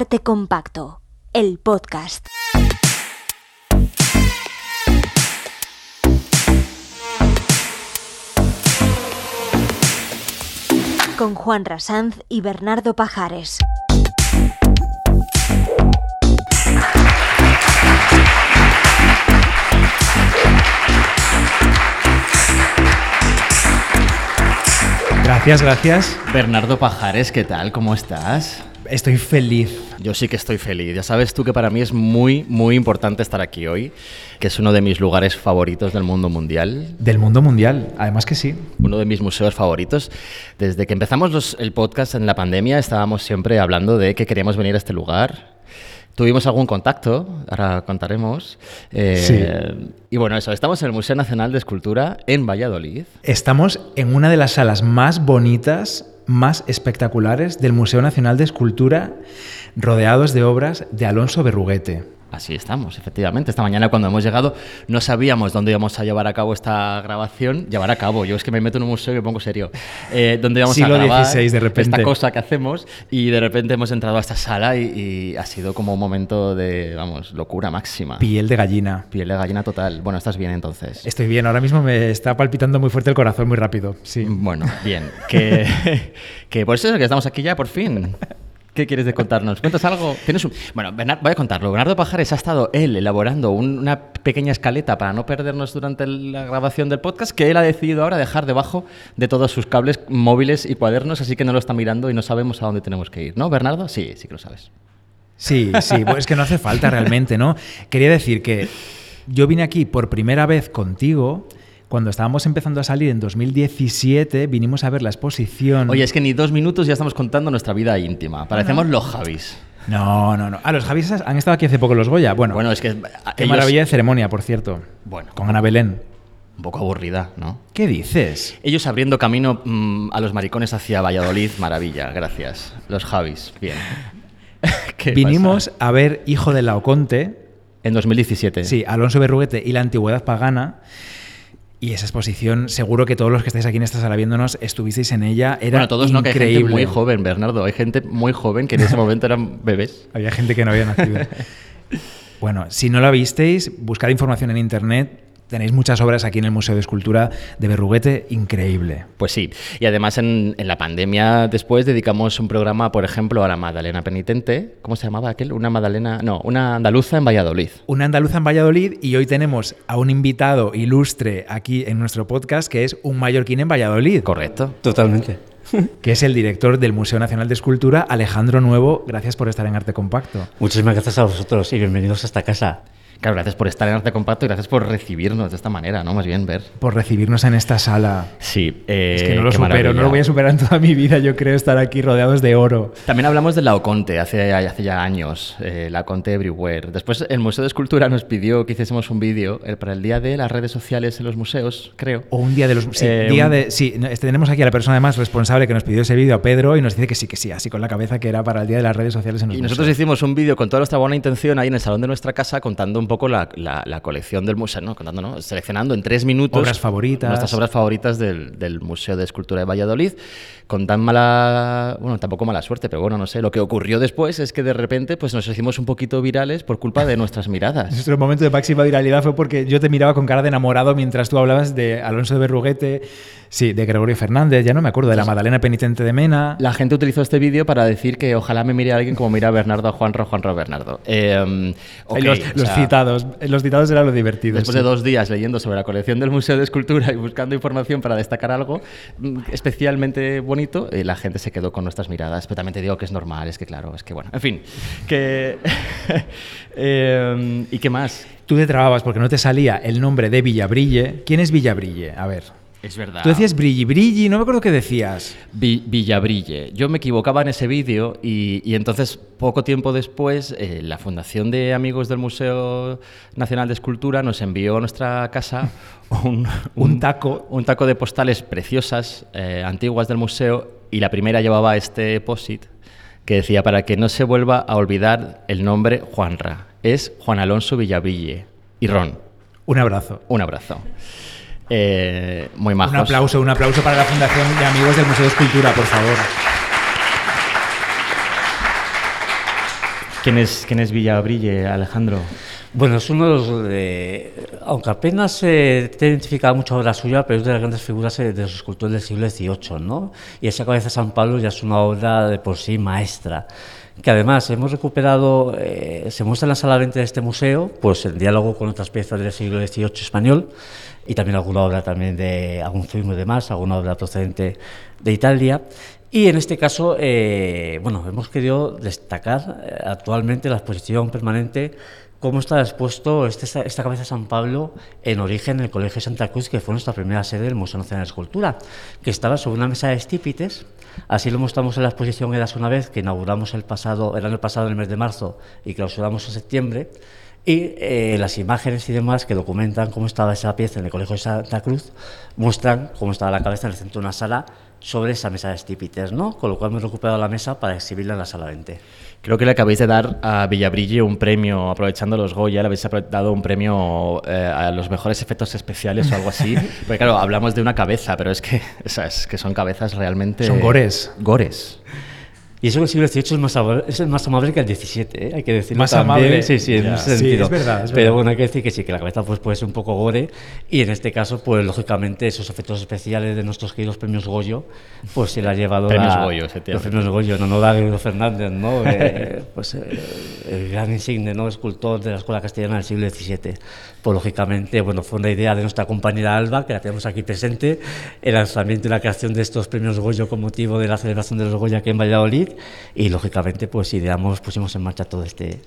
Arte Compacto, el podcast. Con Juan Rasanz y Bernardo Pajares. Gracias, gracias. Bernardo Pajares, ¿qué tal? ¿Cómo estás? Estoy feliz. Yo sí que estoy feliz. Ya sabes tú que para mí es muy, muy importante estar aquí hoy, que es uno de mis lugares favoritos del mundo mundial. Del mundo mundial, además que sí. Uno de mis museos favoritos. Desde que empezamos los- el podcast en la pandemia estábamos siempre hablando de que queríamos venir a este lugar. Tuvimos algún contacto, ahora contaremos. Eh, Y bueno, eso, estamos en el Museo Nacional de Escultura en Valladolid. Estamos en una de las salas más bonitas, más espectaculares del Museo Nacional de Escultura, rodeados de obras de Alonso Berruguete. Así estamos, efectivamente. Esta mañana cuando hemos llegado no sabíamos dónde íbamos a llevar a cabo esta grabación. Llevar a cabo, yo es que me meto en un museo y me pongo serio. Eh, ¿Dónde íbamos Siglo a grabar XVI, de repente. esta cosa que hacemos? Y de repente hemos entrado a esta sala y, y ha sido como un momento de, vamos, locura máxima. Piel de gallina. Piel de gallina total. Bueno, estás bien entonces. Estoy bien, ahora mismo me está palpitando muy fuerte el corazón, muy rápido. Sí. Bueno, bien. Que, que por eso es que estamos aquí ya, por fin. ¿Qué quieres de contarnos? ¿Cuentas algo? ¿Tienes un... Bueno, voy a contarlo. Bernardo Pajares ha estado él elaborando un- una pequeña escaleta para no perdernos durante la grabación del podcast que él ha decidido ahora dejar debajo de todos sus cables móviles y cuadernos, así que no lo está mirando y no sabemos a dónde tenemos que ir. ¿No, Bernardo? Sí, sí que lo sabes. Sí, sí, bueno, es que no hace falta realmente, ¿no? Quería decir que yo vine aquí por primera vez contigo. Cuando estábamos empezando a salir en 2017, vinimos a ver la exposición. Oye, es que ni dos minutos ya estamos contando nuestra vida íntima. Parecemos los Javis. No, no, no. Ah, los Javis han estado aquí hace poco los Goya. Bueno, Bueno, es que... qué ellos- maravilla de ceremonia, por cierto. Bueno. Con Ana Belén. Un poco aburrida, ¿no? ¿Qué dices? Ellos abriendo camino mm, a los maricones hacia Valladolid, maravilla, gracias. Los Javis, bien. ¿Qué Vinimos pasa? a ver Hijo de Laoconte, En 2017. sí, Alonso Berruguete y la Antigüedad Pagana. Y esa exposición, seguro que todos los que estáis aquí en esta sala viéndonos estuvisteis en ella. Era Bueno, todos no, que hay gente muy joven, Bernardo. Hay gente muy joven que en ese momento eran bebés. Había gente que no había nacido. bueno, si no la visteis, buscad información en internet. Tenéis muchas obras aquí en el Museo de Escultura de Berruguete, increíble. Pues sí. Y además en, en la pandemia después dedicamos un programa, por ejemplo, a la Madalena Penitente. ¿Cómo se llamaba aquel? Una Madalena... No, una andaluza en Valladolid. Una andaluza en Valladolid y hoy tenemos a un invitado ilustre aquí en nuestro podcast que es un mallorquín en Valladolid, Correcto. Totalmente. que es el director del Museo Nacional de Escultura, Alejandro Nuevo. Gracias por estar en Arte Compacto. Muchísimas gracias a vosotros y bienvenidos a esta casa. Claro, gracias por estar en Arte Compacto y gracias por recibirnos de esta manera, ¿no? Más bien, ver. Por recibirnos en esta sala. Sí. eh, Es que no lo supero, no maravilla. lo voy a superar en toda mi vida, yo creo, estar aquí rodeados de oro. También hablamos de Laoconte hace, hace ya años, eh, Laoconte Everywhere. Después el Museo de Escultura nos pidió que hiciésemos un vídeo para el día de las redes sociales en los museos, creo. O un día de los... Sí, Eh, día un- de, sí, no, tenemos aquí a la persona además responsable que nos pidió ese vídeo, a Pedro, y nos dice que sí, que sí, así con la cabeza que era para el día de las redes sociales en los Y nosotros museos. hicimos un vídeo con toda nuestra buena intención ahí en el salón de nuestra casa contando un poco la, la- la colección del museo, ¿no? Contando, ¿no? Seleccionando en tres minutos Obras favoritas. nuestras obras favoritas del, del Museo de Escultura de Valladolid. Con tan mala, bueno, tampoco mala suerte, pero bueno, no sé. Lo que ocurrió después es que de repente pues nos hicimos un poquito virales por culpa de nuestras miradas. Nuestro momento de máxima viralidad fue porque yo te miraba con cara de enamorado mientras tú hablabas de Alonso de Berruguete, sí, de Gregorio Fernández, ya no me acuerdo, de la Madalena Penitente de Mena. La gente utilizó este vídeo para decir que ojalá me mire alguien como mira a Bernardo a Juanro, Juanro a Bernardo. Eh, ok, Y los, los sea, los citados eran lo divertido. Después sí. de dos días leyendo sobre la colección del Museo de Escultura y buscando información para destacar algo mm, especialmente bonito, eh, la gente se quedó con nuestras miradas. Pero también te digo que es normal, es que claro, es que bueno, en fin. Que, Eh, ¿Y qué más? Tú te trababas porque no te salía el nombre de Villabrille. ¿Quién es Villabrille? A ver. Es verdad. Tú decías Brilli Brilli, no me acuerdo qué decías. Vi- Villabrille. Yo me equivocaba en ese vídeo y, y entonces, poco tiempo después, eh, la Fundación de Amigos del Museo Nacional de Escultura nos envió a nuestra casa un, Un taco. un taco de postales preciosas, eh, antiguas del museo, y la primera llevaba este posit que decía, para que no se vuelva a olvidar el nombre Juanra, es Juan Alonso Villabrille y Ron. Un abrazo. Un abrazo. Eh, muy majos. Un aplauso, un aplauso para la Fundación de Amigos del Museo de Escultura, por favor. ¿Quién es, quién es Villabrille, Alejandro? Bueno, es uno de los. de- aunque apenas se te identifica mucho obra suya, pero es de las grandes figuras eh, de los escultores del siglo XVIII, ¿no? Y esa cabeza de San Pablo ya es una obra de por sí maestra. Que además hemos recuperado, eh, se muestra en la sala 20 de este museo, pues en diálogo con otras piezas del siglo XVIII español y también alguna obra también de algún film y demás, alguna obra procedente de Italia. Y en este caso, eh, bueno, hemos querido destacar eh, actualmente la exposición permanente cómo está expuesto este- esta, cabeza de San Pablo en origen en el Colegio Santa Cruz, que fue nuestra primera sede del Museo Nacional de Escultura, que estaba sobre una mesa de estípites. Así lo mostramos en la exposición Eras una vez, que inauguramos el, pasado, el año pasado, en el mes de marzo, y clausuramos en septiembre. Y eh, las imágenes y demás que documentan cómo estaba esa pieza en el Colegio de Santa Cruz muestran cómo estaba la cabeza en el centro de una sala sobre esa mesa de estípites, ¿no? Con lo cual hemos recuperado la mesa para exhibirla en la sala 20. Creo que le acabáis de dar a Villabrille un premio, aprovechando los Goya, le habéis dado un premio eh, a los mejores efectos especiales o algo así. Porque claro, hablamos de una cabeza, pero es que, o sea, es que son cabezas realmente... Son gores. Gores. Y eso que el siglo XVIII es más, amable, es más amable que el XVII, ¿eh? hay que decirlo Más también. amable. Sí, sí, en Ya. ese Sí, sentido. es verdad, es Pero verdad. bueno, hay que decir que sí, que la cabeza pues, puede ser un poco gore. Y en este caso, pues lógicamente, esos efectos especiales de nuestros queridos premios Goyo, pues se la ha llevado Premios la- Goyo. Los premios Goyo, en honor a Gregorio Fernández, ¿no? Eh, pues eh, el gran insigne, ¿no? Escultor de la Escuela Castellana del siglo XVII. Pues lógicamente, bueno, fue una idea de nuestra compañera Alba, que la tenemos aquí presente, el lanzamiento y la creación de estos premios Goyo con motivo de la celebración de los Goya aquí en Valladolid. Y lógicamente, pues ideamos, pusimos en marcha todo este,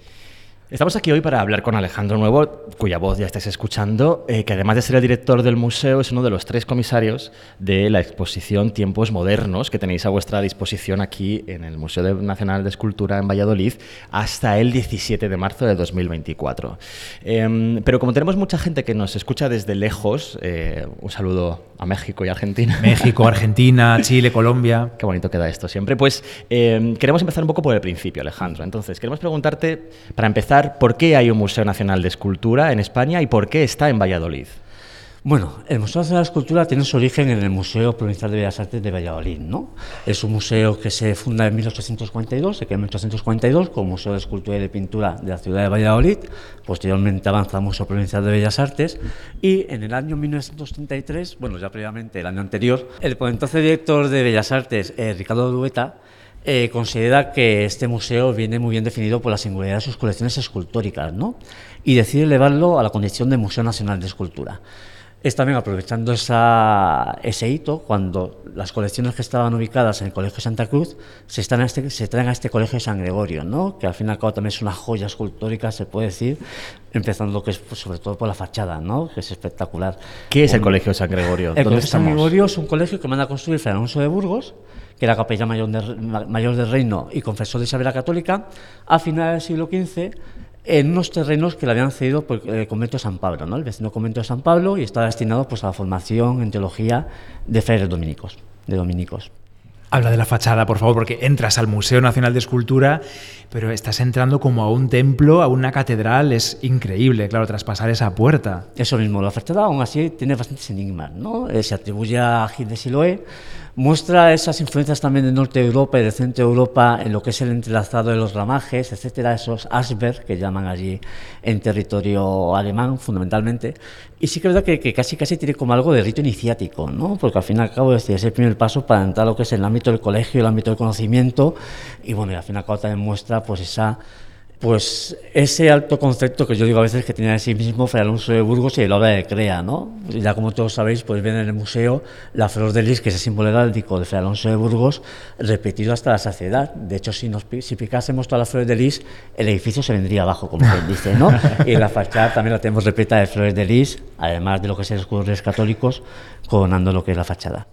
Estamos aquí hoy para hablar con Alejandro Nuevo, cuya voz ya estáis escuchando, eh, que además de ser el director del museo, es uno de los tres comisarios de la exposición Tiempos Modernos que tenéis a vuestra disposición aquí en el Museo Nacional de Escultura en Valladolid hasta el 17 de marzo de 2024. Em, pero como tenemos mucha gente que nos escucha desde lejos, eh, un saludo a México y Argentina. México, Argentina, Chile, Colombia. Qué bonito queda esto siempre. Pues eh, queremos empezar un poco por el principio, Alejandro. Entonces, queremos preguntarte, para empezar, ¿por qué hay un Museo Nacional de Escultura en España y por qué está en Valladolid? Bueno, el Museo de Escultura tiene su origen en el Museo Provincial de Bellas Artes de Valladolid, ¿no? Es un museo que se funda en 1842, se crea en 1842 como Museo de Escultura y de Pintura de la ciudad de Valladolid. Posteriormente avanza al Museo Provincial de Bellas Artes y en el año 1933, bueno, ya previamente el año anterior, el por entonces director de Bellas Artes, eh, Ricardo Dueta, eh, considera que este museo viene muy bien definido por la singularidad de sus colecciones escultóricas, ¿no? Y decide elevarlo a la condición de Museo Nacional de Escultura. Es también aprovechando esa, ese hito cuando las colecciones que estaban ubicadas en el Colegio Santa Cruz se, están a este- se traen a este Colegio de San Gregorio, ¿no? que al fin y al cabo también es una joya escultórica, se puede decir, empezando que es pues, sobre todo por la fachada, ¿no? que es espectacular. ¿Qué es el Un- Colegio de San Gregorio? el ¿Dónde Colegio de San estamos? Gregorio es un colegio que manda a construir Fray Alonso de Burgos, que era capellán mayor, de- ma- mayor del reino y confesor de Isabel la Católica, a finales del siglo XV, en unos terrenos que le habían cedido por el convento de San Pablo, ¿no? el vecino convento de San Pablo, y estaba destinado pues, a la formación en teología de frailes dominicos. De dominicos. Habla de la fachada, por favor, porque entras al Museo Nacional de Escultura, pero estás entrando como a un templo, a una catedral. Es increíble, claro, traspasar esa puerta. Eso mismo, la fachada aún así tiene bastantes enigmas, ¿no? Eh, se atribuye a Gil de Siloé, muestra esas influencias también del norte de Europa y del centro de Europa en lo que es el entrelazado de los ramajes, etcétera, esos Asberg que llaman allí en territorio alemán fundamentalmente. Y sí que es verdad que, que casi casi tiene como algo de rito iniciático, ¿no? Porque al fin y al cabo es, decir, es el primer paso para entrar a lo que es el ámbito del colegio, el ámbito del conocimiento y bueno, y al fin y al cabo también muestra pues esa pues ese alto concepto que yo digo a veces que tenía de sí mismo Fray Alonso de Burgos y el obra de Crea, ¿no? Ya como todos sabéis, pues ven en el museo la flor de lis, que es el símbolo heráldico de Fray Alonso de Burgos, repetido hasta la saciedad. De hecho, si, nos, si picásemos todas las flores de lis, el edificio se vendría abajo, como quien dice, ¿no? Y la fachada también la tenemos repleta de flores de lis, además de lo que es el escudo de Reyes católicos, coronando lo que es la fachada.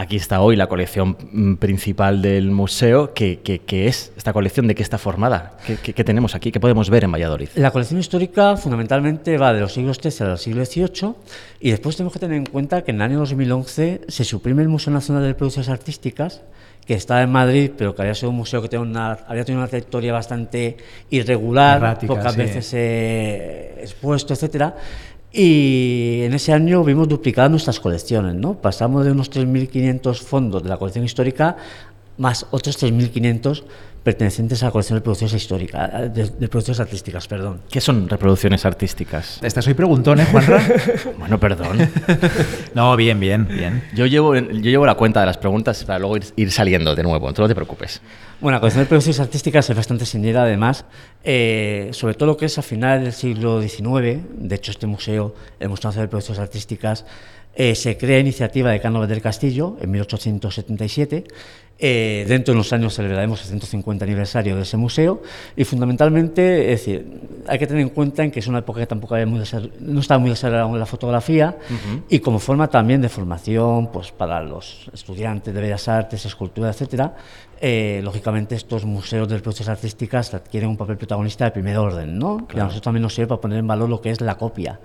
Aquí está hoy la colección mm, principal del museo. ¿Qué, qué- qué es esta colección? ¿De qué está formada? ¿Qué, qué- qué tenemos aquí? ¿Qué podemos ver en Valladolid? La colección histórica fundamentalmente va de los siglos XIII al siglo XVIII y después tenemos que tener en cuenta que en el año 2011 se suprime el Museo Nacional de Producciones Artísticas que estaba en Madrid, pero que había sido un museo que tenía una, había tenido una trayectoria bastante irregular, Errática, pocas sí. veces eh, expuesto, etcétera. Y en ese año vimos duplicadas nuestras colecciones, ¿no? Pasamos de unos 3.500 fondos de la colección histórica más otros 3.500 pertenecientes a la colección de producciones históricas, de, de producciones artísticas, perdón. ¿Qué son reproducciones artísticas? Estás hoy preguntón, ¿eh, Juanra? Bueno, perdón. no, bien, bien, bien. Yo llevo, yo llevo la cuenta de las preguntas para luego ir, ir saliendo de nuevo, no te preocupes. Bueno, la colección de producciones artísticas es bastante extendida, además, eh, sobre todo lo que es a finales del siglo XIX. De hecho, este museo, el Museo Nacional de Producciones Artísticas, eh, se crea iniciativa de Cánovas del Castillo en 1877. Eh, dentro de unos años celebraremos el 150 aniversario de ese museo y fundamentalmente, es decir, hay que tener en cuenta en que es una época que tampoco había muy no estaba muy desarrollada la fotografía y como forma también de formación pues para los estudiantes de bellas artes, escultura, etcétera, eh, lógicamente estos museos de producciones artísticas adquieren un papel protagonista de primer orden, ¿no? Y a nosotros también nos sirve para poner en valor lo que es la copia.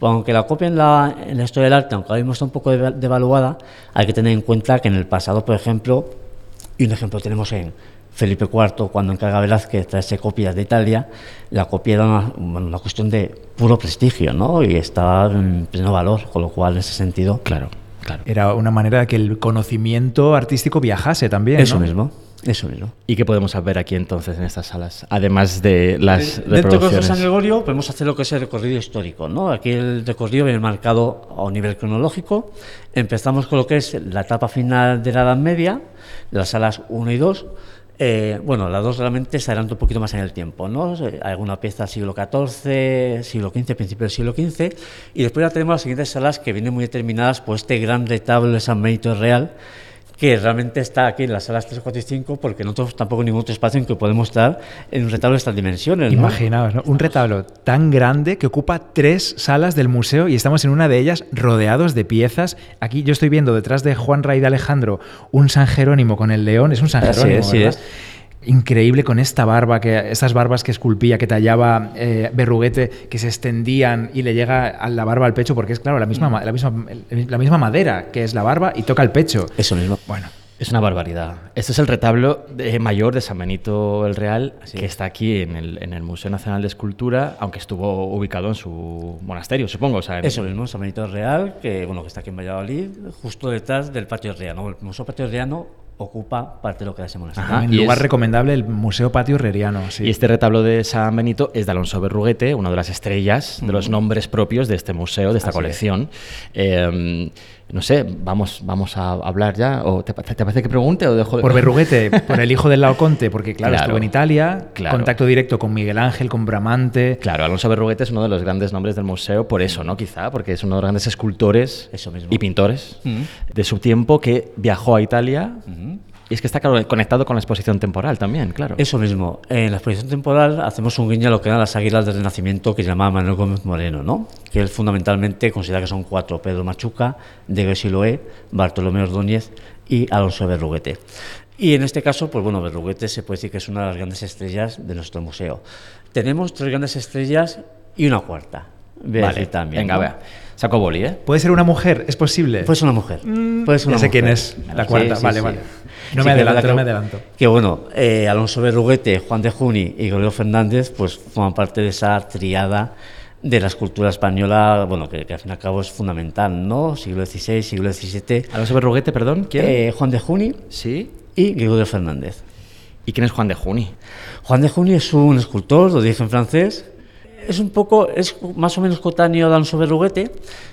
Aunque la copia en la, en la historia del arte, aunque ahora mismo está un poco deva- devaluada, hay que tener en cuenta que en el pasado, por ejemplo, y un ejemplo tenemos en Felipe IV, cuando encarga a Velázquez traerse copias de Italia, la copia era una, cuestión de puro prestigio, ¿no? Y estaba en pleno valor, con lo cual, en ese sentido, Claro, claro. Era una manera de que el conocimiento artístico viajase también. eso ¿no? mismo, eso mismo. ¿Y qué podemos ver aquí entonces en estas salas? Además de las Dentro de reproducciones. San Gregorio podemos hacer lo que es el recorrido histórico. ¿no? Aquí el recorrido viene marcado a un nivel cronológico. Empezamos con lo que es la etapa final de la Edad Media, las salas 1 y 2. Eh, bueno, las dos realmente se adelantan un poquito más en el tiempo, ¿no? Eh, Alguna pieza del siglo XIV, siglo XV, principio del siglo XV, y después ya tenemos las siguientes salas que vienen muy determinadas por este gran retablo de San Benito Real, que realmente está aquí en las salas 3, 4 y 5, porque no tenemos tampoco ningún otro espacio en que podemos estar en un retablo de estas dimensiones. ¿no? Imaginaos, ¿no? un retablo tan grande que ocupa tres salas del museo y estamos en una de ellas rodeados de piezas. Aquí yo estoy viendo detrás de Juan Ray de Alejandro un San Jerónimo con el león, es un San Así Jerónimo. es, sí ¿verdad? es. Increíble con esta barba, que estas barbas que esculpía, que tallaba eh, Berruguete, que se extendían y le llega a la barba al pecho, porque es claro la misma, ma- la misma, la misma madera que es la barba y toca el pecho. Eso mismo. Bueno, Es una barbaridad. Este es el retablo de- mayor de San Benito el Real, que está aquí en el, en el Museo Nacional de Escultura, aunque estuvo ubicado en su monasterio, supongo. o sea, en- Eso mismo, San Benito Real, que bueno que está aquí en Valladolid, justo detrás del Patio Herriano. El Museo Patio Herriano ocupa parte de lo que era ese monasterio. Ajá. en lugar es- recomendable el Museo Patio Herreriano. Sí. Y este retablo de San Benito es de Alonso Berruguete, una de las estrellas, de los nombres propios de este museo, de esta Así colección. Eh, no sé, vamos, vamos a hablar ya. ¿O te, te parece que pregunte o dejo de.? Por Berruguete, por el hijo del Laoconte, porque claro, Claro. estuvo en Italia, Claro. contacto directo con Miguel Ángel, con Bramante. Claro, Alonso Berruguete es uno de los grandes nombres del museo, por eso, ¿no? Quizá, porque es uno de los grandes escultores Eso mismo. y pintores Mm. de su tiempo que viajó a Italia. Ujú. Y es que está conectado con la exposición temporal también, claro. Eso mismo. En la exposición temporal hacemos un guiño a lo que eran las águilas del Renacimiento que llamaba Manuel Gómez Moreno, ¿no? Que él fundamentalmente considera que son cuatro: Pedro Machuca, Diego Siloé, Bartolomé Ordóñez y Alonso Berruguete. Y en este caso, pues bueno, Berruguete se puede decir que es una de las grandes estrellas de nuestro museo. Tenemos tres grandes estrellas y una cuarta. Voy a Vale, decir también. venga, ¿no? vea. Saco boli, ¿eh? ¿Puede ser una mujer? ¿Es posible? Puede ser una mujer. Puede ser ya una sé quién es la cuarta. Sí, sí, vale, sí. vale. No me adelanto, que- no me adelanto. Que bueno, eh, Alonso Berruguete, Juan de Juni y Gregorio Fernández, pues forman parte de esa triada de la escultura española, bueno, que, que al fin y al cabo es fundamental, ¿no? Siglo XVI, siglo XVII. Alonso Berruguete, perdón, ¿quién? Eh, Juan de Juni sí. y Gregorio Fernández. ¿Y quién es Juan de Juni? Juan de Juni es un escultor, lo dije en francés. Es un poco, es más o menos cotáneo de Alonso Berruguete,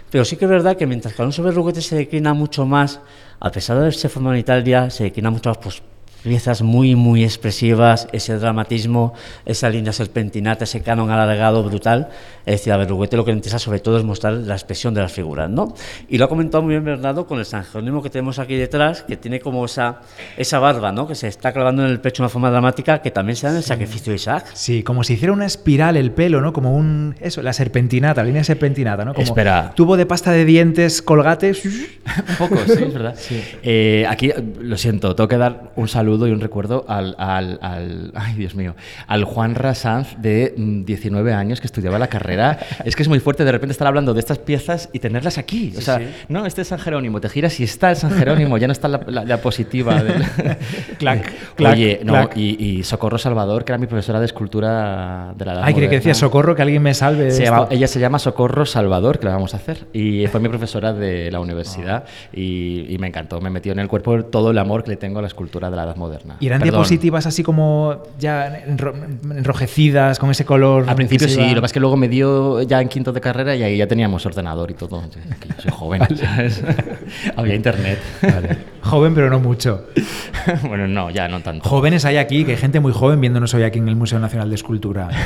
pero sí que es verdad que mientras que Alonso Berruguete se declina mucho más, a pesar de haberse formado en Italia, se declina mucho más pues, piezas muy, muy expresivas, ese dramatismo, esa línea serpentinata, ese canon alargado, brutal. Es decir, a Berruguete lo que le interesa sobre todo es mostrar la expresión de las figuras, ¿no? Y lo ha comentado muy bien Bernardo con el San Jerónimo que tenemos aquí detrás, que tiene como esa, esa barba, ¿no? Que se está clavando en el pecho de una forma dramática que también se da en el sacrificio de Isaac. Sí, como si hiciera una espiral el pelo, ¿no? Como un. Eso, la serpentinata, la línea serpentinata, ¿no? Como Espera. Tubo de pasta de dientes, colgates. Un poco, sí, es verdad. Eh, aquí, lo siento, tengo que dar un saludo y un recuerdo al, al, al- ay Dios mío, al Juan Rasanz de mm, 19 años que estudiaba la carrera. Es que es muy fuerte de repente estar hablando de estas piezas y tenerlas aquí. O sea, no, este es San Jerónimo, te giras y está el San Jerónimo, ya no está la, la diapositiva. Del... Clac, clac, Oye, no, clac. y, y Socorro Salvador, que era mi profesora de escultura de la edad Ay, creí que decía socorro, que alguien me salve. Se llama- ella se llama Socorro Salvador, que la vamos a hacer. Y fue mi profesora de la universidad y, y me encantó. Me metió en el cuerpo todo el amor que le tengo a la escultura de la Edad moderna. ¿Y eran Perdón. diapositivas así como ya enro- enrojecidas, con ese color? Al principio sí, iba- lo que pasa es que luego me dio ya en quinto de carrera y ahí ya teníamos ordenador y todo. Yo soy joven, ¿sabes? Había internet. Vale. Joven, pero no mucho. bueno, no, ya no tanto. Jóvenes hay aquí, que hay gente muy joven viéndonos hoy aquí en el Museo Nacional de Escultura.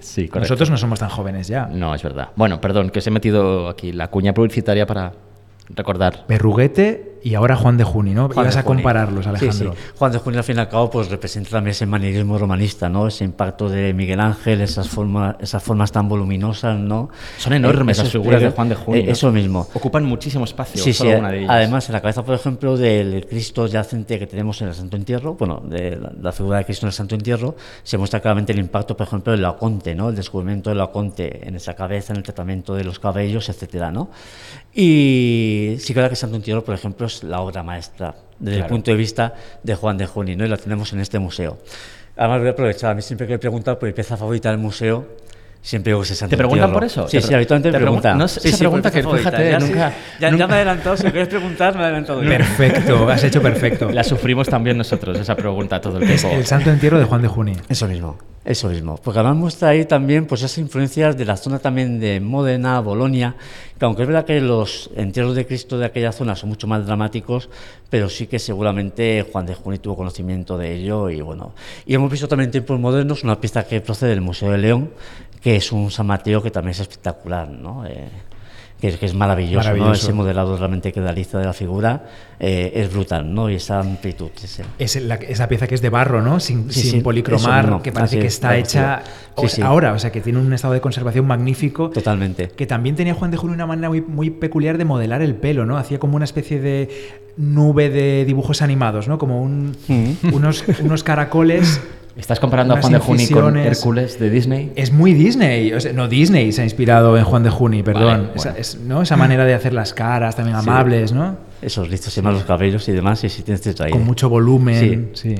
Sí, correcto. Nosotros no somos tan jóvenes ya. No, es verdad. Bueno, perdón, que os he metido aquí la cuña publicitaria para recordar. Perruguete y ahora Juan de Juni, ¿no? Juan Ibas de a Juni. compararlos, Alejandro. Sí, sí. Juan de Juni, al fin y al cabo, pues representa también ese manierismo romanista, ¿no? Ese impacto de Miguel Ángel, esas formas, esas formas tan voluminosas, ¿no? Son enormes Eh, las figuras de pliegues- Juan de Junio. eh, eso mismo. Ocupan muchísimo espacio, Sí, solo sí, una de ellas. además en la cabeza, por ejemplo, del Cristo yacente que tenemos en el Santo Entierro, bueno, de la, la figura de Cristo en el Santo Entierro, se muestra claramente el impacto, por ejemplo, del Laoconte, ¿no? El descubrimiento del Laoconte en esa cabeza, en el tratamiento de los cabellos, etcétera, ¿no? Y sí que que Santo Entierro, por ejemplo, es la obra maestra desde el punto de vista de Juan de Juni, ¿no? Y la tenemos en este museo. Además, voy a aprovechar, a mí siempre que he preguntado por mi pieza favorita del museo, siempre digo que es el Santo ¿Te preguntan por eso? Sí, sí, habitualmente te me pregun- preguntan. no, Sí, esa sí, pregunta que, favorita. fíjate, Ya, sí, nunca- ya, nunca- ya me he adelantado, si queréis preguntar, me he adelantado. yo. Perfecto, has hecho perfecto. La sufrimos también nosotros, esa pregunta todo el tiempo. El santo entierro de Juan de Juni. Eso mismo, eso mismo. Porque además muestra ahí también pues esas influencias de la zona también de Módena, Bolonia, que aunque es verdad que los entierros de Cristo de aquella zona son mucho más dramáticos, pero sí que seguramente Juan de Juni tuvo conocimiento de ello y bueno. Y hemos visto también en tiempos modernos una pieza que procede del Museo de León, que es un San Mateo que también es espectacular, ¿no? Eh, que, es- que es maravilloso, ¿no? Maravilloso. Ese modelado realmente que realiza de la figura eh, es brutal, ¿no? Y esa amplitud. ese- Es la- esa pieza que es de barro, ¿no? Sin, Sí, sin sí, policromar, mismo. que parece Así que es, está hecha sí. ahora, o sea, que tiene un estado de conservación magnífico. Totalmente. Que también tenía Juan de Juni una manera muy, muy peculiar de modelar el pelo, ¿no? Hacía como una especie de nube de dibujos animados, ¿no? Como un- Mm. unos, unos caracoles. ¿Estás comparando a Juan de Juni con. Hércules de Disney? Es muy Disney, o sea, no Disney se ha inspirado en Juan de Juni, perdón. Vale, Esa, es- ¿no? Esa manera de hacer las caras también Sí. amables, ¿no? Esos listos y malos cabellos y demás, y sí tienes ahí. Con mucho volumen. Sí.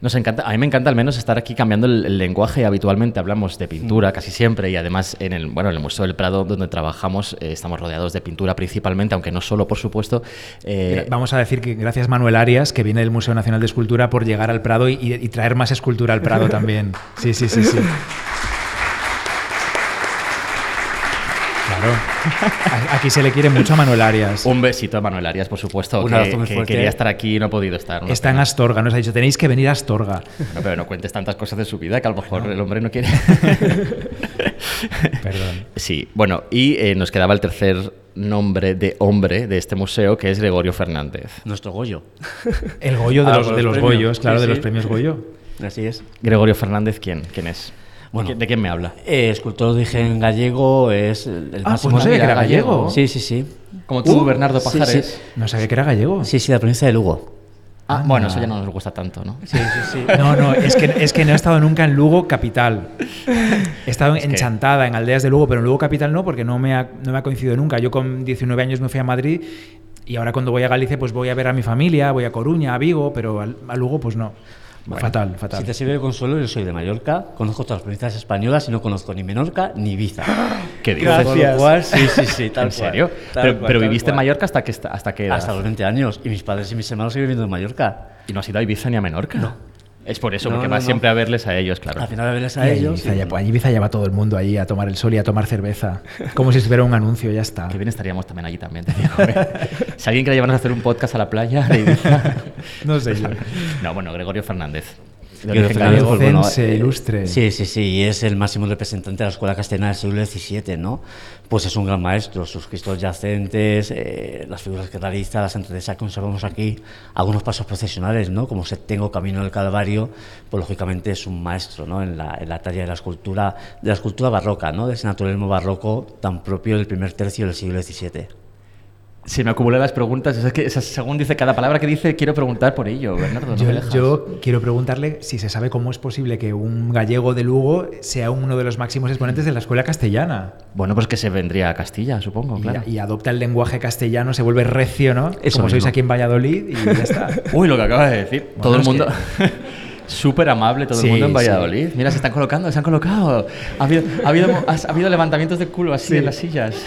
Nos encanta, a mí me encanta al menos estar aquí cambiando el, el lenguaje. Habitualmente hablamos de pintura casi siempre y además en el, bueno, en el Museo del Prado donde trabajamos eh, estamos rodeados de pintura principalmente, aunque no solo, por supuesto. Eh, Vamos a decir que gracias Manuel Arias, que viene del Museo Nacional de Escultura, por llegar al Prado y, y traer más escultura al Prado también. Sí, sí, sí, sí. Claro. Aquí se le quiere mucho a Manuel Arias. un besito a Manuel Arias, por supuesto, Un que, abrazo muy que fuerte. quería estar aquí y no ha podido estar. Está en. Astorga, nos ha dicho, tenéis que venir a Astorga. No, pero no cuentes tantas cosas de su vida que a lo mejor el hombre no quiere. Perdón. Sí, bueno, y eh, nos quedaba el tercer nombre de hombre de este museo, que es Gregorio Fernández. Nuestro Goyo. El Goyo de Ah, los, de los los premios. Goyos, claro, Sí, de los premios Goyo. Así es. Gregorio Fernández, ¿quién? ¿Quién es? Bueno. ¿De qué- ¿De quién me habla? Eh, escultor de origen gallego, es el, el Ah, máximo- pues no sabía que era gallego. gallego. Sí, sí, sí. Como tú, Uh, Bernardo Pajares. sí. No sabía que era gallego. Sí, sí, la provincia de Lugo. Ah, Anda. bueno, eso ya no nos gusta tanto, ¿no? Sí, sí, sí. No, no, es que, es que no he estado nunca en Lugo capital. He estado en que- Chantada, en aldeas de Lugo, pero en Lugo capital no, porque no me, ha, no me ha coincidido nunca. Yo con 19 años me fui a Madrid y ahora cuando voy a Galicia pues voy a ver a mi familia, voy a Coruña, a Vigo, pero a, Lugo pues no. Fatal, fatal. Si te sirve de consuelo, yo soy de Mallorca, conozco todas las provincias españolas y no conozco ni Menorca ni Ibiza. ¿Qué dices? Gracias. Con lo cual, sí, sí, sí, tal ¿En cual. serio? Tal pero cual, pero tal viviste en. Mallorca hasta que hasta edad? Hasta los 20 años. Y mis padres y mis hermanos siguen viviendo en Mallorca. ¿Y no has ido a Ibiza ni a Menorca? No. Es por eso, No, porque no, vas no. siempre a verles a ellos, claro. Al final, a verles a ellos. Ibiza, ya, pues, a Ibiza ya va todo el mundo allí a tomar el sol y a tomar cerveza. Como si estuviera un anuncio, ya está. Qué bien estaríamos también allí también, te digo. ¿eh? si alguien quiere llevarnos a hacer un podcast a la playa de Ibiza. No sé yo. No, bueno, Gregorio Fernández. De origen gallego. pues, bueno, eh, ilustre. Sí, sí, sí, y es el máximo representante de la escuela castellana del siglo XVII, ¿no? Pues es un gran maestro, sus cristos yacentes, eh, las figuras que realiza, las que conservamos aquí, algunos pasos procesionales, ¿no? Como se tengo Camino del Calvario, pues lógicamente es un maestro, ¿no? En la, en la talla de la escultura, de la escultura barroca, ¿no? De ese naturalismo barroco tan propio del primer tercio del siglo XVII. Se me acumulan las preguntas. Es que según dice cada palabra que dice, quiero preguntar por ello, Bernardo. No Yo, yo quiero preguntarle si se sabe cómo es posible que un gallego de Lugo sea uno de los máximos exponentes de la escuela castellana. Bueno, pues que se vendría a Castilla, supongo, Y- claro. Y, adopta el lenguaje castellano, se vuelve recio, ¿no? Eso Como sois mismo. aquí en Valladolid y ya está. Uy, lo que acabas de decir. Bueno, Todo el mundo. Súper amable todo Sí, el mundo en sí. Valladolid. Mira, se están colocando, se han colocado. Ha habido, ha habido, ha habido levantamientos de culo así Sí. en las sillas.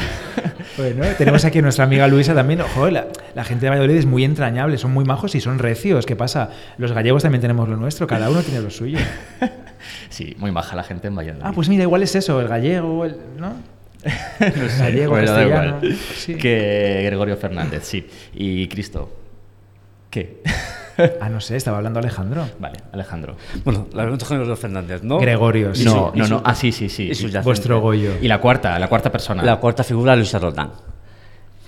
Bueno, tenemos aquí a nuestra amiga Luisa también. Joder, la, la gente de Valladolid es muy entrañable, son muy majos y son recios. ¿Qué pasa? Los gallegos también tenemos lo nuestro, cada uno tiene lo suyo. Sí, muy baja la gente en Valladolid. Ah, pues mira, igual es eso, el gallego, el, ¿no? no sé, gallego, bueno, da igual. Que Gregorio Fernández, sí. Y Cristo. ¿Qué? Ah, no sé, estaba hablando Alejandro. vale, Alejandro. Bueno, la pregunta es Gregorio Fernández, ¿no? Gregorio, sí. No, no, no. Ah, sí, sí, sí. Vuestro Goyo. y la cuarta, la cuarta persona. La cuarta figura, Luisa Roldán,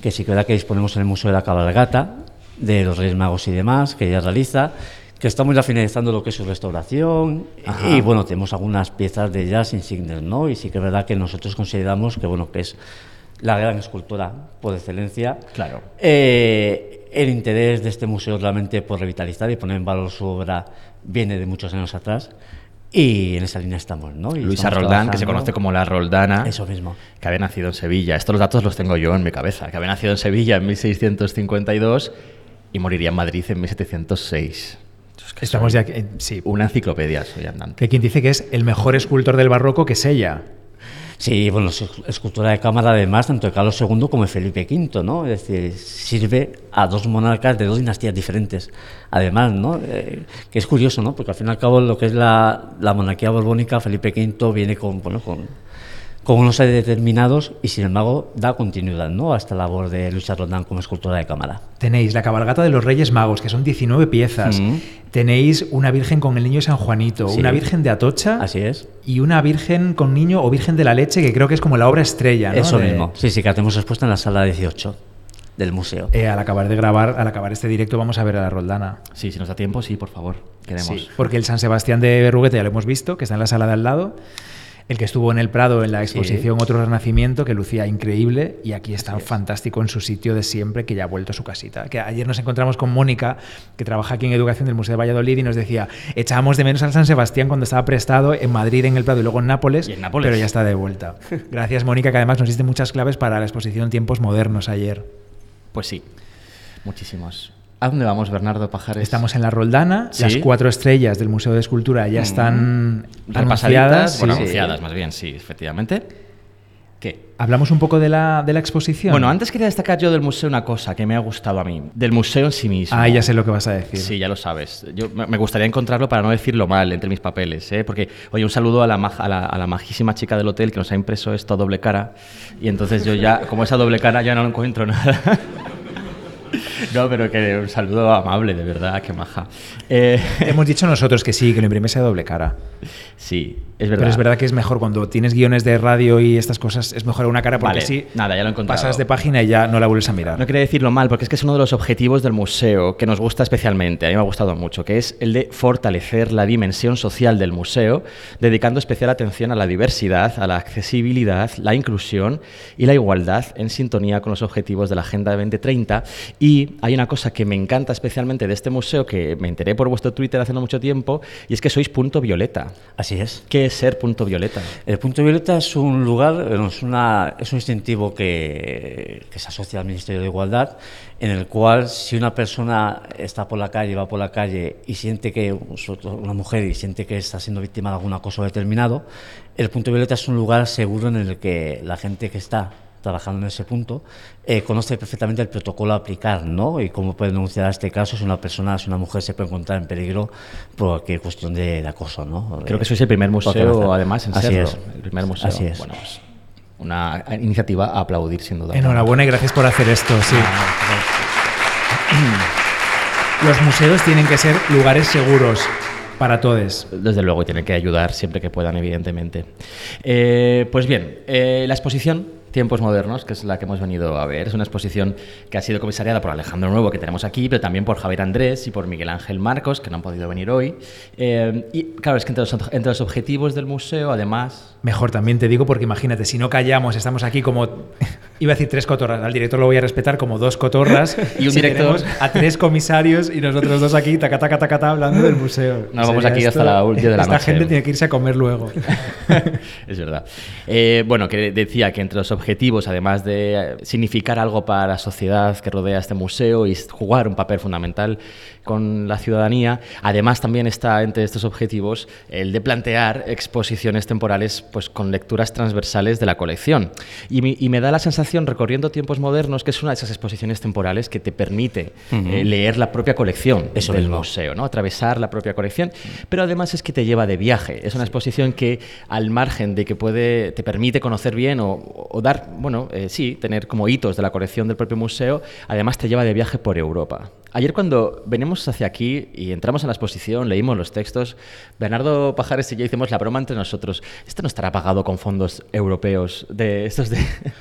que sí que verdad que disponemos en el Museo de la Cabalgata, de los Reyes Magos y demás, que ella realiza, que estamos ya finalizando lo que es su restauración, Ajá. y bueno, tenemos algunas piezas de ellas insignes, ¿no? Y sí que es verdad que nosotros consideramos que, bueno, que es la gran escultora por excelencia. Claro. Eh, el interés de este museo realmente por revitalizar y poner en valor su obra viene de muchos años atrás, y en esa línea estamos, ¿no? Y Luisa estamos Roldán, que se conoce como la Roldana. Eso mismo. que había nacido en Sevilla. Estos datos los tengo yo en mi cabeza. Que había nacido en Sevilla en 1652 y moriría en Madrid en 1706. Es que Estamos ya. eh, sí. Una enciclopedia, soy andante. Que quien dice que es el mejor escultor del barroco que es ella. Sí, bueno, es escultura de cámara además tanto de Carlos II como de Felipe V, ¿no? Es decir, sirve a dos monarcas de dos dinastías diferentes. Además, ¿no? Eh, que es curioso, ¿no? Porque al fin y al cabo lo que es la, la monarquía borbónica, Felipe V viene con, bueno, con, con unos aires determinados y sin embargo da continuidad, ¿no? A esta labor de Luisa Roldán como escultora de cámara. Tenéis la cabalgata de los Reyes Magos, que son 19 piezas. Mm. Tenéis una virgen con el niño San Juanito, Sí. una virgen de Atocha Así es. y una virgen con niño o virgen de la leche, que creo que es como la obra estrella. ¿no? Eso De- mismo. Sí, sí, que la tenemos expuesta en la sala 18 del museo. Eh, al acabar de grabar, al acabar este directo, vamos a ver a la Roldana. Sí, si nos da tiempo, sí, por favor. Queremos. Sí, porque el San Sebastián de Berruguete ya lo hemos visto, que está en la sala de al lado. El que estuvo en el Prado en la exposición Otro Renacimiento, que lucía increíble, y aquí está fantástico en su sitio de siempre, que ya ha vuelto a su casita. Que ayer nos encontramos con Mónica, que trabaja aquí en Educación del Museo de Valladolid, y nos decía, echábamos de menos al San Sebastián cuando estaba prestado en Madrid, en el Prado y luego en Nápoles, en Nápoles. pero ya está de vuelta. Gracias, Mónica, que además nos diste muchas claves para la exposición Tiempos Modernos ayer. Pues sí, muchísimos. ¿A dónde vamos, Bernardo Pajares? Estamos en la Roldana, Sí. las cuatro estrellas del Museo de Escultura ya están repasaditas. anunciadas. Bueno, sí. anunciadas, más bien, sí, efectivamente. ¿Qué? Hablamos un poco de la, de la exposición. Bueno, antes quería destacar yo del museo una cosa que me ha gustado a mí. Del museo en sí mismo. Ah, ya sé lo que vas a decir. Sí, ya lo sabes. Yo me gustaría encontrarlo para no decirlo mal entre mis papeles, ¿eh? Porque, oye, un saludo a la, a, la, a la majísima chica del hotel que nos ha impreso esto a doble cara. Y entonces yo ya, como esa doble cara, ya no encuentro nada. No, pero que un saludo amable, de verdad, que maja. Eh, Hemos dicho nosotros que sí, que lo imprimes a doble cara. sí, es verdad. Pero es verdad que es mejor cuando tienes guiones de radio y estas cosas, es mejor una cara porque Vale, así nada, ya lo he encontrado. pasas de página y ya no la vuelves a mirar. No quería decirlo mal, porque es que es uno de los objetivos del museo que nos gusta especialmente, a mí me ha gustado mucho, que es el de fortalecer la dimensión social del museo, dedicando especial atención a la diversidad, a la accesibilidad, la inclusión y la igualdad en sintonía con los objetivos de la Agenda 2030. Y hay una cosa que me encanta especialmente de este museo, que me enteré por vuestro Twitter hace no mucho tiempo, y es que sois punto violeta. Así es. ¿Qué es ser punto violeta? El punto violeta es un lugar, es, una, es un distintivo que, que se asocia al Ministerio de Igualdad, en el cual si una persona está por la calle, va por la calle y siente que, una mujer y siente que está siendo víctima de algún acoso determinado, el punto violeta es un lugar seguro en el que la gente que está trabajando en ese punto, eh, conoce perfectamente el protocolo a aplicar, ¿no? Y cómo puede denunciar este caso si una persona, si una mujer se puede encontrar en peligro por cualquier cuestión de, de acoso, ¿no? Creo que sois el primer museo, además, en Así serlo. es. El primer museo. Así es. Bueno, pues una iniciativa a aplaudir, sin duda. Enhorabuena y gracias por hacer esto, sí. Ah, Los museos tienen que ser lugares seguros para todos. Desde luego, y tienen que ayudar siempre que puedan, evidentemente. Eh, pues bien, eh, la exposición Tiempos Modernos, que es la que hemos venido a ver, es una exposición que ha sido comisariada por Alejandro Nuevo, que tenemos aquí, pero también por Javier Andrés y por Miguel Ángel Marcos, que no han podido venir hoy. Eh, y claro, es que entre los, entre los objetivos del museo, además, Mejor también te digo, porque imagínate, si no callamos, estamos aquí como. Iba a decir tres cotorras, al director lo voy a respetar como dos cotorras. Y un si director. a tres comisarios y nosotros dos aquí, taca, taca, taca, taca, hablando del museo. Nos vamos aquí hasta la última de la Esta noche. gente tiene que irse a comer luego. es verdad. Eh, bueno, que decía que entre los objetivos, además de significar algo para la sociedad que rodea este museo y jugar un papel fundamental, con la ciudadanía. Además, también está entre estos objetivos el de plantear exposiciones temporales pues, con lecturas transversales de la colección. Y, mi- y me da la sensación, recorriendo tiempos modernos, que es una de esas exposiciones temporales que te permite eh, leer la propia colección Eso del mismo. museo, ¿no? atravesar la propia colección, pero además es que te lleva de viaje. Es una exposición que, al margen de que puede, te permite conocer bien o, o dar, bueno, eh, sí, tener como hitos de la colección del propio museo, además te lleva de viaje por Europa. Ayer cuando venimos hacia aquí y entramos en la exposición, leímos los textos, Bernardo Pajares y yo hicimos la broma entre nosotros. Esto no estará pagado con fondos europeos, de estos de,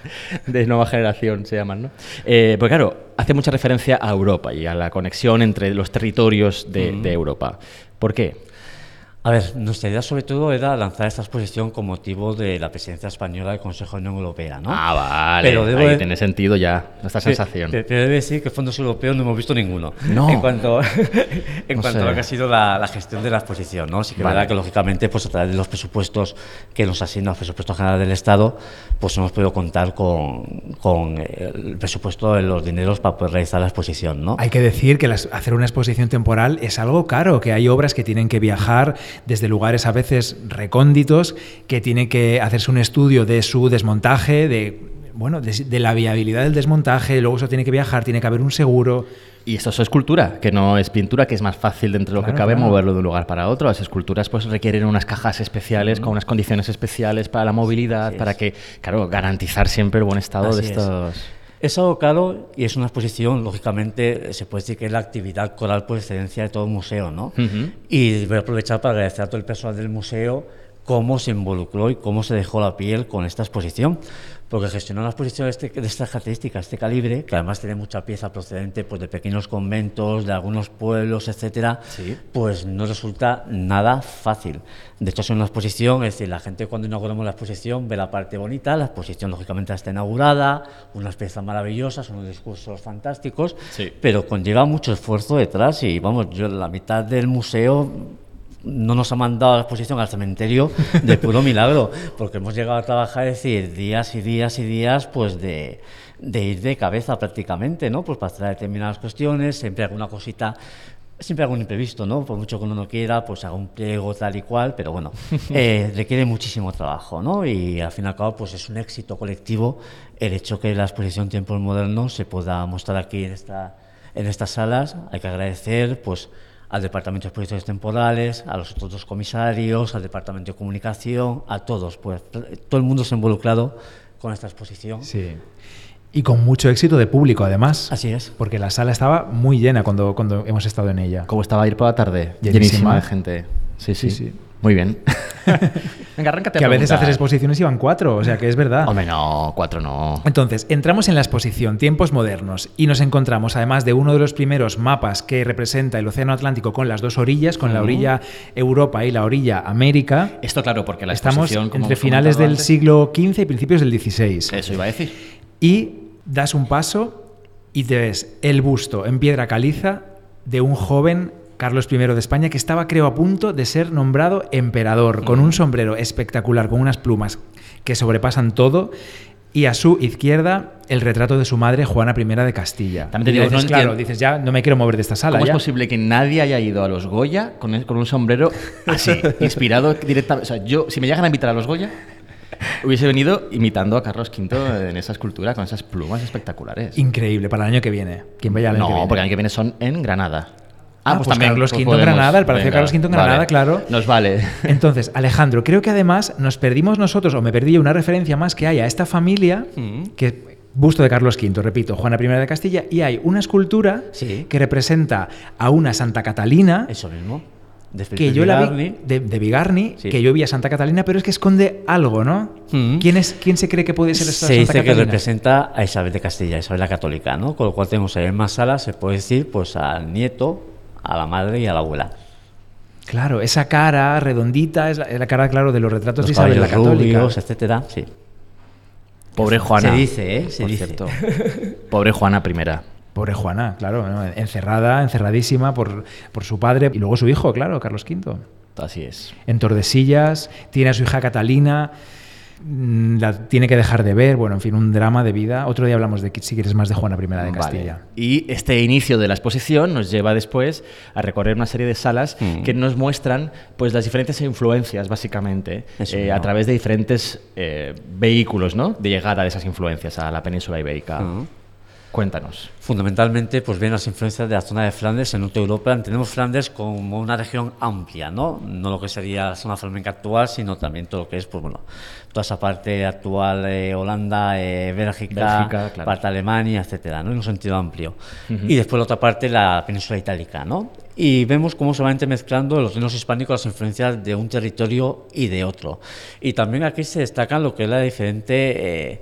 de nueva generación se llaman, ¿no? Eh, porque claro, hace mucha referencia a Europa y a la conexión entre los territorios de, de Europa. ¿Por qué? A ver, nuestra idea sobre todo era lanzar esta exposición con motivo de la presidencia española del Consejo de la Unión Europea, ¿no? Ah, vale. Pero debo Ahí de- tiene sentido ya nuestra Pe- sensación. Pero debe decir que fondos europeos no hemos visto ninguno. No. En cuanto, en No cuanto sé. a lo que ha sido la, la gestión de la exposición, ¿no? Sí que es Vale. verdad que lógicamente, pues a través de los presupuestos que nos asigna el presupuesto general del Estado, pues hemos podido contar con, con el presupuesto de los dineros para poder realizar la exposición, ¿no? Hay que decir que las- hacer una exposición temporal es algo caro, que hay obras que tienen que viajar desde lugares a veces recónditos, que tiene que hacerse un estudio de su desmontaje, de bueno, de, de la viabilidad del desmontaje, luego eso tiene que viajar, tiene que haber un seguro. Y esto es escultura, que no es pintura, que es más fácil dentro de lo que Claro, cabe claro. moverlo de un lugar para otro. Las esculturas pues requieren unas cajas especiales con unas condiciones especiales para la movilidad, Así para es. que, claro, garantizar siempre el buen estado de Así es. estos. Es algo caro y es una exposición, lógicamente, se puede decir que es la actividad coral por excelencia de todo museo, ¿no? Y voy a aprovechar para agradecer a todo el personal del museo cómo se involucró y cómo se dejó la piel con esta exposición. Porque gestionar una exposición de, este- de estas características, este calibre, que además tiene mucha pieza procedente pues, de pequeños conventos, de algunos pueblos, etcétera, Sí. pues no resulta nada fácil. De hecho, es una exposición, es decir, la gente cuando inauguramos la exposición ve la parte bonita, la exposición lógicamente está inaugurada, unas piezas maravillosas, unos discursos fantásticos, Sí. pero conlleva mucho esfuerzo detrás y vamos, yo la mitad del museo no nos ha mandado a la exposición al cementerio de puro milagro, porque hemos llegado a trabajar, es decir, días y días y días, pues de, de ir de cabeza prácticamente, ¿no? Pues para hacer determinadas cuestiones, siempre alguna cosita, siempre algún imprevisto, ¿no? Por mucho que uno no quiera, pues haga un pliego tal y cual, pero bueno, eh, requiere muchísimo trabajo, ¿no? Y al fin y al cabo, pues es un éxito colectivo el hecho que la exposición Tiempos Modernos se pueda mostrar aquí en esta en estas salas. Hay que agradecer, pues, al Departamento de Exposiciones Temporales, a los otros dos comisarios, al Departamento de Comunicación, a todos, pues, todo el mundo se ha involucrado con esta exposición. Sí. Y con mucho éxito de público, además. Así es. Porque la sala estaba muy llena cuando, cuando hemos estado en ella. ¿Cómo estaba ir por la tarde? Llenísima. Llenísima de gente. Sí, sí. Sí, sí. Muy bien. Venga, arráncate Que a veces haces exposiciones y van cuatro, o sea que es verdad. Hombre, no, cuatro no. Entonces, entramos en la exposición Tiempos Modernos y nos encontramos, además de uno de los primeros mapas que representa el Océano Atlántico con las dos orillas, con la orilla Europa y la orilla América, Esto, claro, porque la estamos exposición, como entre finales del antes- siglo XV y principios del XVI. Eso iba a decir. Y das un paso y te ves el busto en piedra caliza de un joven Carlos I de España que estaba, creo, a punto de ser nombrado emperador, con un sombrero espectacular, con unas plumas que sobrepasan todo. Y a su izquierda, el retrato de su madre, Juana I de Castilla. También te Y digo, dices, no claro, dices, ya no me quiero mover de esta sala. ¿Cómo ya. es posible que nadie haya ido a los Goya con, con un sombrero así, inspirado directamente? O sea, yo, si me llegan a invitar a los Goya, hubiese venido imitando a Carlos V en esa escultura con esas plumas espectaculares. Increíble, para el año que viene. ¿Quién vaya al año no, que viene? porque el año que viene son en Granada. Ah, pues Carlos V en Granada, el Palacio de Carlos V en Granada, claro. Nos vale. Entonces, Alejandro, creo que además nos perdimos nosotros, o me perdí una referencia más que hay a esta familia, que busto de Carlos V, repito, Juana I de Castilla, y hay una escultura Sí. que representa a una Santa Catalina, Eso mismo. De que yo la vi, de, de Bigarni, Sí. que yo vi a Santa Catalina, pero es que esconde algo, ¿no? Mm. ¿Quién, es, ¿Quién se cree que puede ser esta Se Santa dice que representa a Isabel de Castilla, Isabel la Católica, ¿no? Con lo cual tenemos en más salas, se puede decir, pues al nieto, a la madre y a la abuela. Claro, esa cara redondita es la, es la cara, claro, de los retratos Los de Isabel la Católica. rubios, etcétera, sí. Pobre Juana. Se dice, ¿eh? Se por dice. cierto. Pobre Juana primera. Pobre Juana, claro, ¿no? encerrada, encerradísima por, por su padre y luego su hijo, claro, Carlos V. Así es. En Tordesillas, tiene a su hija Catalina. Mm, la tiene que dejar de ver, bueno, en fin, un drama de vida. Otro día hablamos de si quieres más de Juana I de Vale. Castilla. Y este inicio de la exposición nos lleva después a recorrer una serie de salas Mm. que nos muestran pues las diferentes influencias, básicamente, eh, a través de diferentes eh, vehículos ¿no? de llegada de esas influencias a la península ibérica. Mm. Cuéntanos. Fundamentalmente, pues ven las influencias de la zona de Flandes en norte de Europa. Entendemos Flandes como una región amplia, ¿no? No lo que sería la zona flamenca actual, sino también todo lo que es, pues bueno, toda esa parte actual, eh, Holanda, eh, Bélgica, Bélgica, claro. parte de Alemania, etcétera, ¿no? En un sentido amplio. Y después la otra parte, la península itálica, ¿no? Y vemos cómo se van entremezclando los reinos hispánicos las influencias de un territorio y de otro. Y también aquí se destacan lo que es la diferente... eh,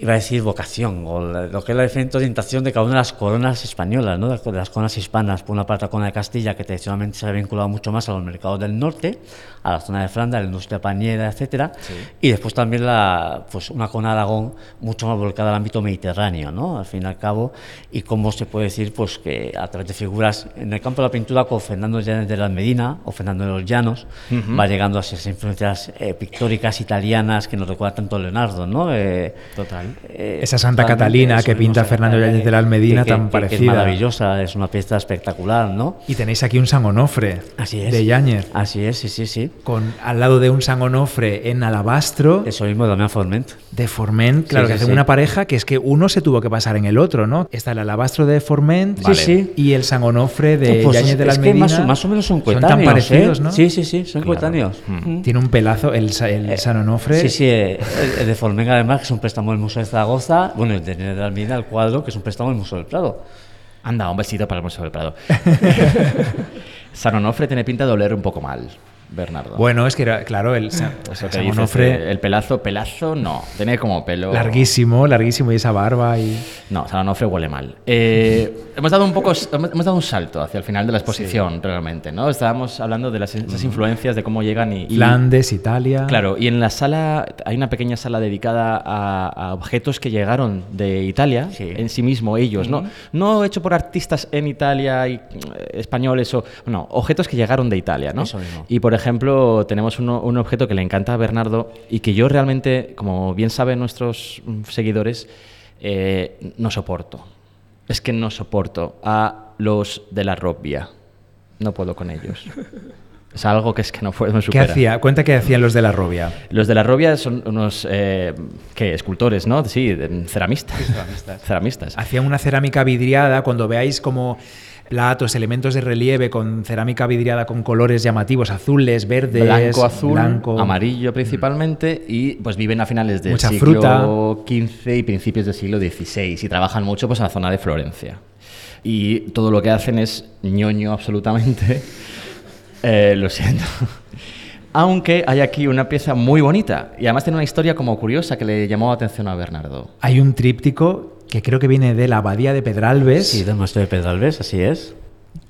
iba a decir vocación, o lo que es la diferente orientación de cada una de las coronas españolas, ¿no? de las coronas hispanas. Por una parte, la corona de Castilla, que tradicionalmente se ha vinculado mucho más a los mercados del norte, a la zona de Flandes, a la industria pañera, etcétera. Y después también la, pues una corona de Aragón mucho más volcada al ámbito mediterráneo, ¿no? al fin y al cabo. Y cómo se puede decir pues que a través de figuras en el campo de la pintura, como Fernando Llanes de la Medina o Fernando de los Llanos, va llegando a esas influencias eh, pictóricas italianas que nos recuerda tanto a Leonardo, ¿no? Eh, Total. Eh, Esa Santa Catalina que pinta Fernando Yáñez de la Almedina, que- tan que- que parecida. es maravillosa, es una pieza espectacular, ¿no? Y tenéis aquí un San Onofre Así es. de Yáñez, Así es, sí, sí, sí. con al lado de un San Onofre en alabastro Eso mismo de Damián Forment. de Forment, claro, Sí, que sí, hacen sí. una pareja que es que uno se tuvo que pasar en el otro, ¿no? Está el alabastro de Forment Vale. sí. y el San Onofre de Pues Yáñez de la es que Almedina. más, o- más o menos son Son coetáneos. tan parecidos, ¿eh? ¿no? Sí, sí, sí, son coetáneos. Mm. Tiene un pelazo el, el San Onofre. Sí, sí, eh, el, el de Formenga además, que es un préstamo del Museo de Zaragoza, bueno, Nere de Almeida, el cuadro, que es un préstamo del Museo del Prado. Anda, un besito para el Museo del Prado. San Onofre tiene pinta de oler un poco mal, Bernardo. Bueno, es que era, claro, el San, San Onofre el pelazo, pelazo no, tiene como pelo... larguísimo, larguísimo y esa barba y... No, San Onofre huele mal. Eh, hemos, dado un poco, hemos hemos dado un salto hacia el final de la exposición, realmente, ¿no? Estábamos hablando de las, esas influencias, de cómo llegan y... y- Flandes, Italia. Claro, y en la sala hay una pequeña sala dedicada a, a objetos que llegaron de Italia, Sí. en sí mismo ellos, ¿no? No hecho por artistas en Italia y eh, españoles o no, objetos que llegaron de Italia, ¿no? Eso mismo. Y por ejemplo, tenemos uno- un objeto que le encanta a Bernardo y que yo realmente, como bien saben nuestros mm, seguidores, eh, no soporto. Es que no soporto a los de la Robbia. No puedo con ellos. Es algo que es que no puedo ¿Qué superar. hacía? Cuenta qué hacían los de la Robia. Los de la Robia son unos eh, ¿qué? escultores, ¿no? Sí, de- ceramistas. ceramistas. Hacían una cerámica vidriada, cuando veáis como platos, elementos de relieve con cerámica vidriada con colores llamativos, azules, verdes, Blanco, azul, blanco. amarillo principalmente y pues viven a finales del Mucha siglo fruta. XV y principios del siglo XVI y trabajan mucho pues en la zona de Florencia. Y todo lo que hacen es ñoño absolutamente. Eh, lo siento. Aunque hay aquí una pieza muy bonita y además tiene una historia como curiosa que le llamó la atención a Bernardo. Hay un tríptico que creo que viene de la abadía de Pedralbes, Sí, del maestro de Pedralbes, así es.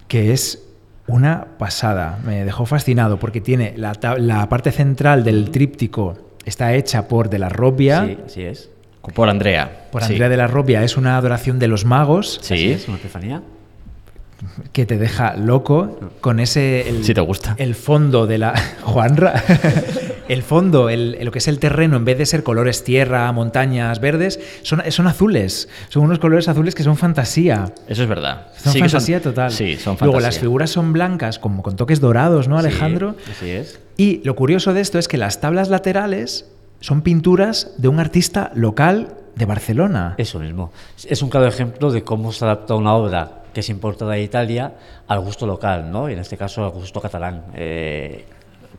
que es una pasada. Me dejó fascinado porque tiene la, la parte central del tríptico está hecha por de la Robia. Sí, así es. Por Andrea. Por Sí. Andrea de la Robia es una adoración de los magos Sí. Así es, una epifanía. que te deja loco con ese el, Si te gusta. el fondo de la Juanra el fondo el, lo que es el terreno en vez de ser colores tierra montañas verdes son, son azules son unos colores azules que son fantasía Eso es verdad. son Sí fantasía total Sí, son fantasía. luego las figuras son blancas como con toques dorados no Alejandro Sí, así es. y lo curioso de esto es que las tablas laterales son pinturas de un artista local de Barcelona Eso mismo. Es un claro ejemplo de cómo se adapta una obra que es importada de Italia al gusto local, ¿no? Y en este caso al gusto catalán. Eh,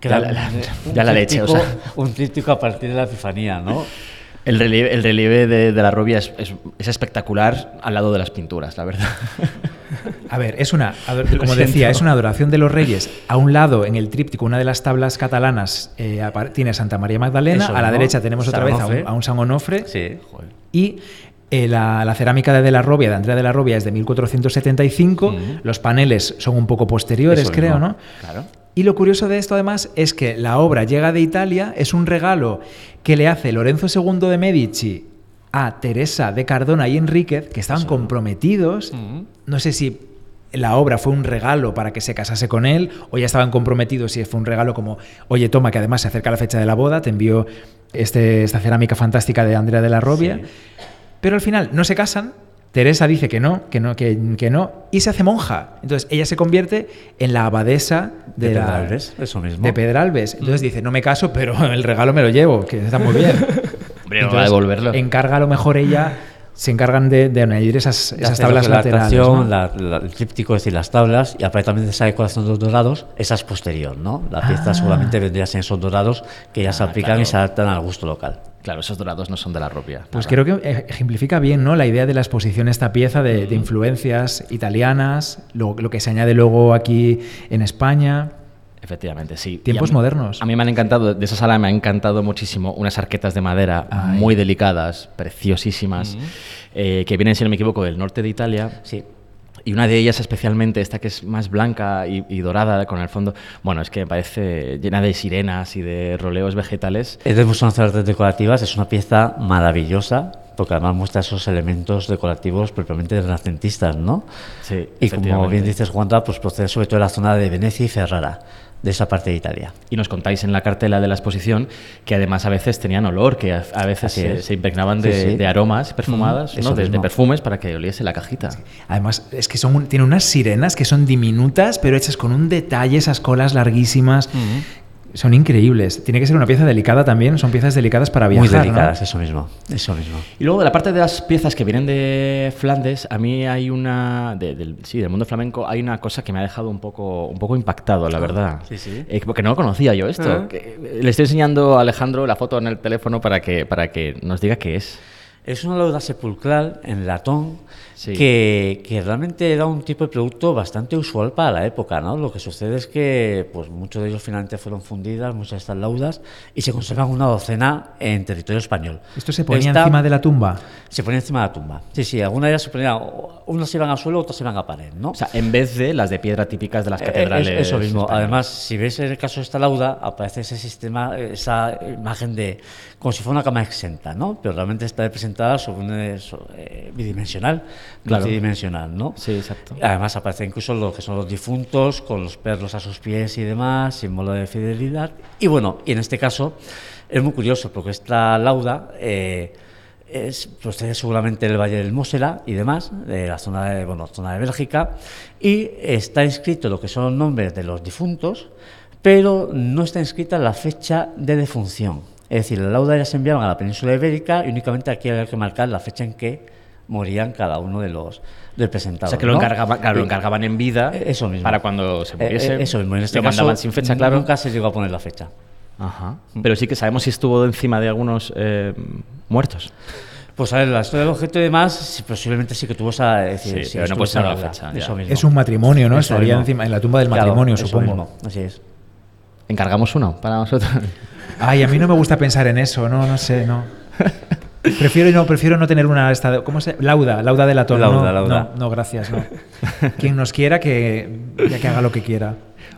Ya la- la- ya la leche, o tríptico- sea. Un tríptico a partir de la epifanía, ¿no? El relieve, el relieve de, de la Robia es, es- es espectacular al lado de las pinturas, la verdad. A ver, es una, como decía, es una adoración de los reyes. A un lado, en el tríptico, una de las tablas catalanas eh, tiene a Santa María Magdalena. Eso a la derecha tenemos otra vez a un, Onofre. a un San Onofre. Sí. Y eh, la, la cerámica de, de la Robia, de Andrea de la Robia, es de 1475. Los paneles son un poco posteriores, Eso creo. ¿no? Claro. Y lo curioso de esto, además, es que la obra llega de Italia, es un regalo que le hace Lorenzo II de Medici a Teresa de Cardona y Enríquez, que estaban comprometidos. No sé si la obra fue un regalo para que se casase con él, o ya estaban comprometidos y fue un regalo como, oye, toma, que además se acerca la fecha de la boda, te envío este, esta cerámica fantástica de Andrea de la Robia. Pero al final no se casan, Teresa dice que no, que no, que, que, no, y se hace monja. Entonces ella se convierte en la abadesa de, De la- Pedralbes, eso mismo. De Pedralbes. Entonces dice, no me caso, pero el regalo me lo llevo, que está muy bien. Hombre, no va a devolverlo. Encarga a lo mejor ella, se encargan de, de añadir esas, esas tablas la laterales. la- la- el tríptico, es decir, las tablas, y aparte también esa decoración de los dorados, esa es posterior, ¿no? La pieza Ah. seguramente vendría en esos dorados que ya se aplican claro. y se adaptan al gusto local. Claro, esos dorados no son de la ropia. Pues nada. creo que ejemplifica bien ¿no? la idea de la exposición esta pieza de, de influencias italianas, lo, lo que se añade luego aquí en España. Efectivamente, sí. Tiempos a mí- modernos. A mí me han encantado, de esa sala me ha encantado muchísimo unas arquetas de madera Ay. muy delicadas, preciosísimas, eh, que vienen, si no me equivoco, del norte de Italia. Sí. Y una de ellas especialmente, esta que es más blanca y, y dorada con el fondo, bueno, es que me parece llena de sirenas y de roleos vegetales. Es del Museo de Artes Decorativas, es una pieza maravillosa, porque además muestra esos elementos decorativos propiamente renacentistas, ¿no? Sí, Y como bien dices, Juanda, pues procede sobre todo de la zona de Venecia y Ferrara, de esa parte de Italia. Y nos contáis en la cartela de la exposición que además a veces tenían olor, que a, a veces se, impregnaban de, Sí, sí. de aromas perfumadas, Mm, ¿no? de, perfumes para que oliese la cajita. Además, es que son, tiene unas sirenas que son diminutas, pero hechas con un detalle, esas colas larguísimas. Son increíbles. Tiene que ser una pieza delicada también, son piezas delicadas para viajar. Muy ¿no? delicadas, eso mismo, eso mismo. Y luego de la parte de las piezas que vienen de Flandes, a mí hay una, de- del, sí, del mundo flamenco, hay una cosa que me ha dejado un poco, un poco impactado, la verdad. sí, sí. Eh, porque no lo conocía yo esto. Ah. Que- eh, le estoy enseñando a Alejandro la foto en el teléfono para que, para que nos diga qué es. Es una lauda sepulcral en latón Sí. que, que realmente era un tipo de producto bastante usual para la época, ¿no? Lo que sucede es que pues muchos de ellos finalmente fueron fundidas, muchas de estas laudas, y se conservan una docena en territorio español. Esto se ponía Esta- encima de la tumba. Se ponía encima de la tumba. Sí, sí, algunas de ellas se ponían, unas se iban al suelo, otras se iban a pared, ¿no? O sea, en vez de las de piedra típicas de las Eh, catedrales. es- eso mismo. españolas. Además, si ves el caso de esta lauda, aparece ese sistema, esa imagen de como si fuera una cama exenta, ¿no? Pero realmente está representada sobre un eh, eh, bidimensional, Claro. multidimensional, ¿no? Sí, exacto. Además aparece incluso lo que son los difuntos con los perros a sus pies y demás, símbolo de fidelidad. Y bueno, y en este caso es muy curioso porque esta lauda eh, es, procede seguramente del Valle del Mosela y demás, de la zona de, bueno, zona de Bélgica, y está inscrito lo que son los nombres de los difuntos, pero no está inscrita la fecha de defunción. Es decir, la lauda ya se enviaban a la península ibérica y únicamente aquí había que marcar la fecha en que morían cada uno de los del O sea, que lo, ¿no? encargaban, claro, lo encargaban en vida Eso mismo. para cuando se Eh, muriese. eh, eso mismo. En este lo caso, mandaban sin fecha, claro. Nunca se llegó a poner la fecha. Ajá. Pero sí que sabemos si estuvo encima de algunos eh, muertos. Pues a ver, la historia del objeto y demás, posiblemente sí que tuvo esa. es decir, Sí, sí pero no puede ser la fecha. Eso mismo. Es un matrimonio, ¿no? Eso Estaría mismo. encima, en la tumba del Claro, matrimonio, eso supongo. mismo, Así es. Encargamos uno para nosotros. Ay, a mí no me gusta pensar en eso, no, no sé, no. Prefiero no, prefiero no tener una esta, ¿cómo se? Lauda, lauda de latón. Lauda, no, lauda. no, no, gracias, no. Quien nos quiera que ya que haga lo que quiera.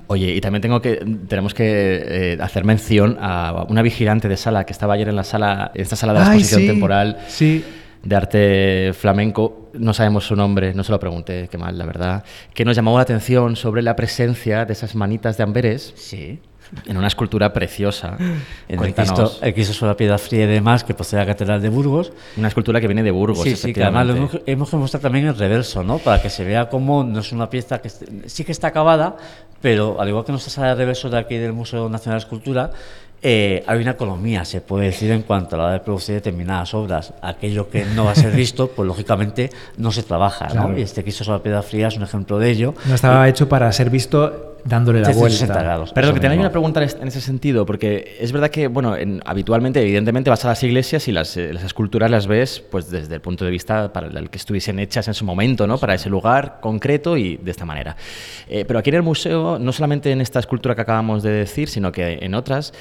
Oye, y también tengo que, tenemos que eh, hacer mención a una vigilante de sala que estaba ayer en la sala, en esta sala de la Ay, exposición sí, temporal sí. de arte flamenco. No sabemos su nombre, no se lo pregunté, qué mal, la verdad. Que nos llamó la atención sobre la presencia de esas manitas de Amberes Sí. En una escultura preciosa. En el. Cristo, el Cristo sobre la piedra fría y demás, que procede de la Catedral de Burgos. Una escultura que viene de Burgos, Sí, sí, que además lo hemos, hemos que mostrar también el reverso, ¿no? Para que se vea cómo no es una pieza que sí que está acabada, pero al igual que nuestra sala de reverso de aquí del Museo Nacional de Escultura, eh, hay una economía, se puede decir, en cuanto a la hora de producir determinadas obras. Aquello que no va a ser visto, pues lógicamente no se trabaja, ¿no? Claro. Y este Cristo sobre la piedra fría es un ejemplo de ello. No estaba hecho para ser visto dándole la 360 vuelta. grados. Pero lo que tenía una pregunta en ese sentido, porque es verdad que, bueno, en- habitualmente, evidentemente, vas a las iglesias y las, eh, las esculturas las ves, pues desde el punto de vista para el que estuviesen hechas en su momento, ¿no? Para ese lugar concreto y de esta manera. Eh, pero aquí en el museo, no solamente en esta escultura que acabamos de decir, sino que en otras,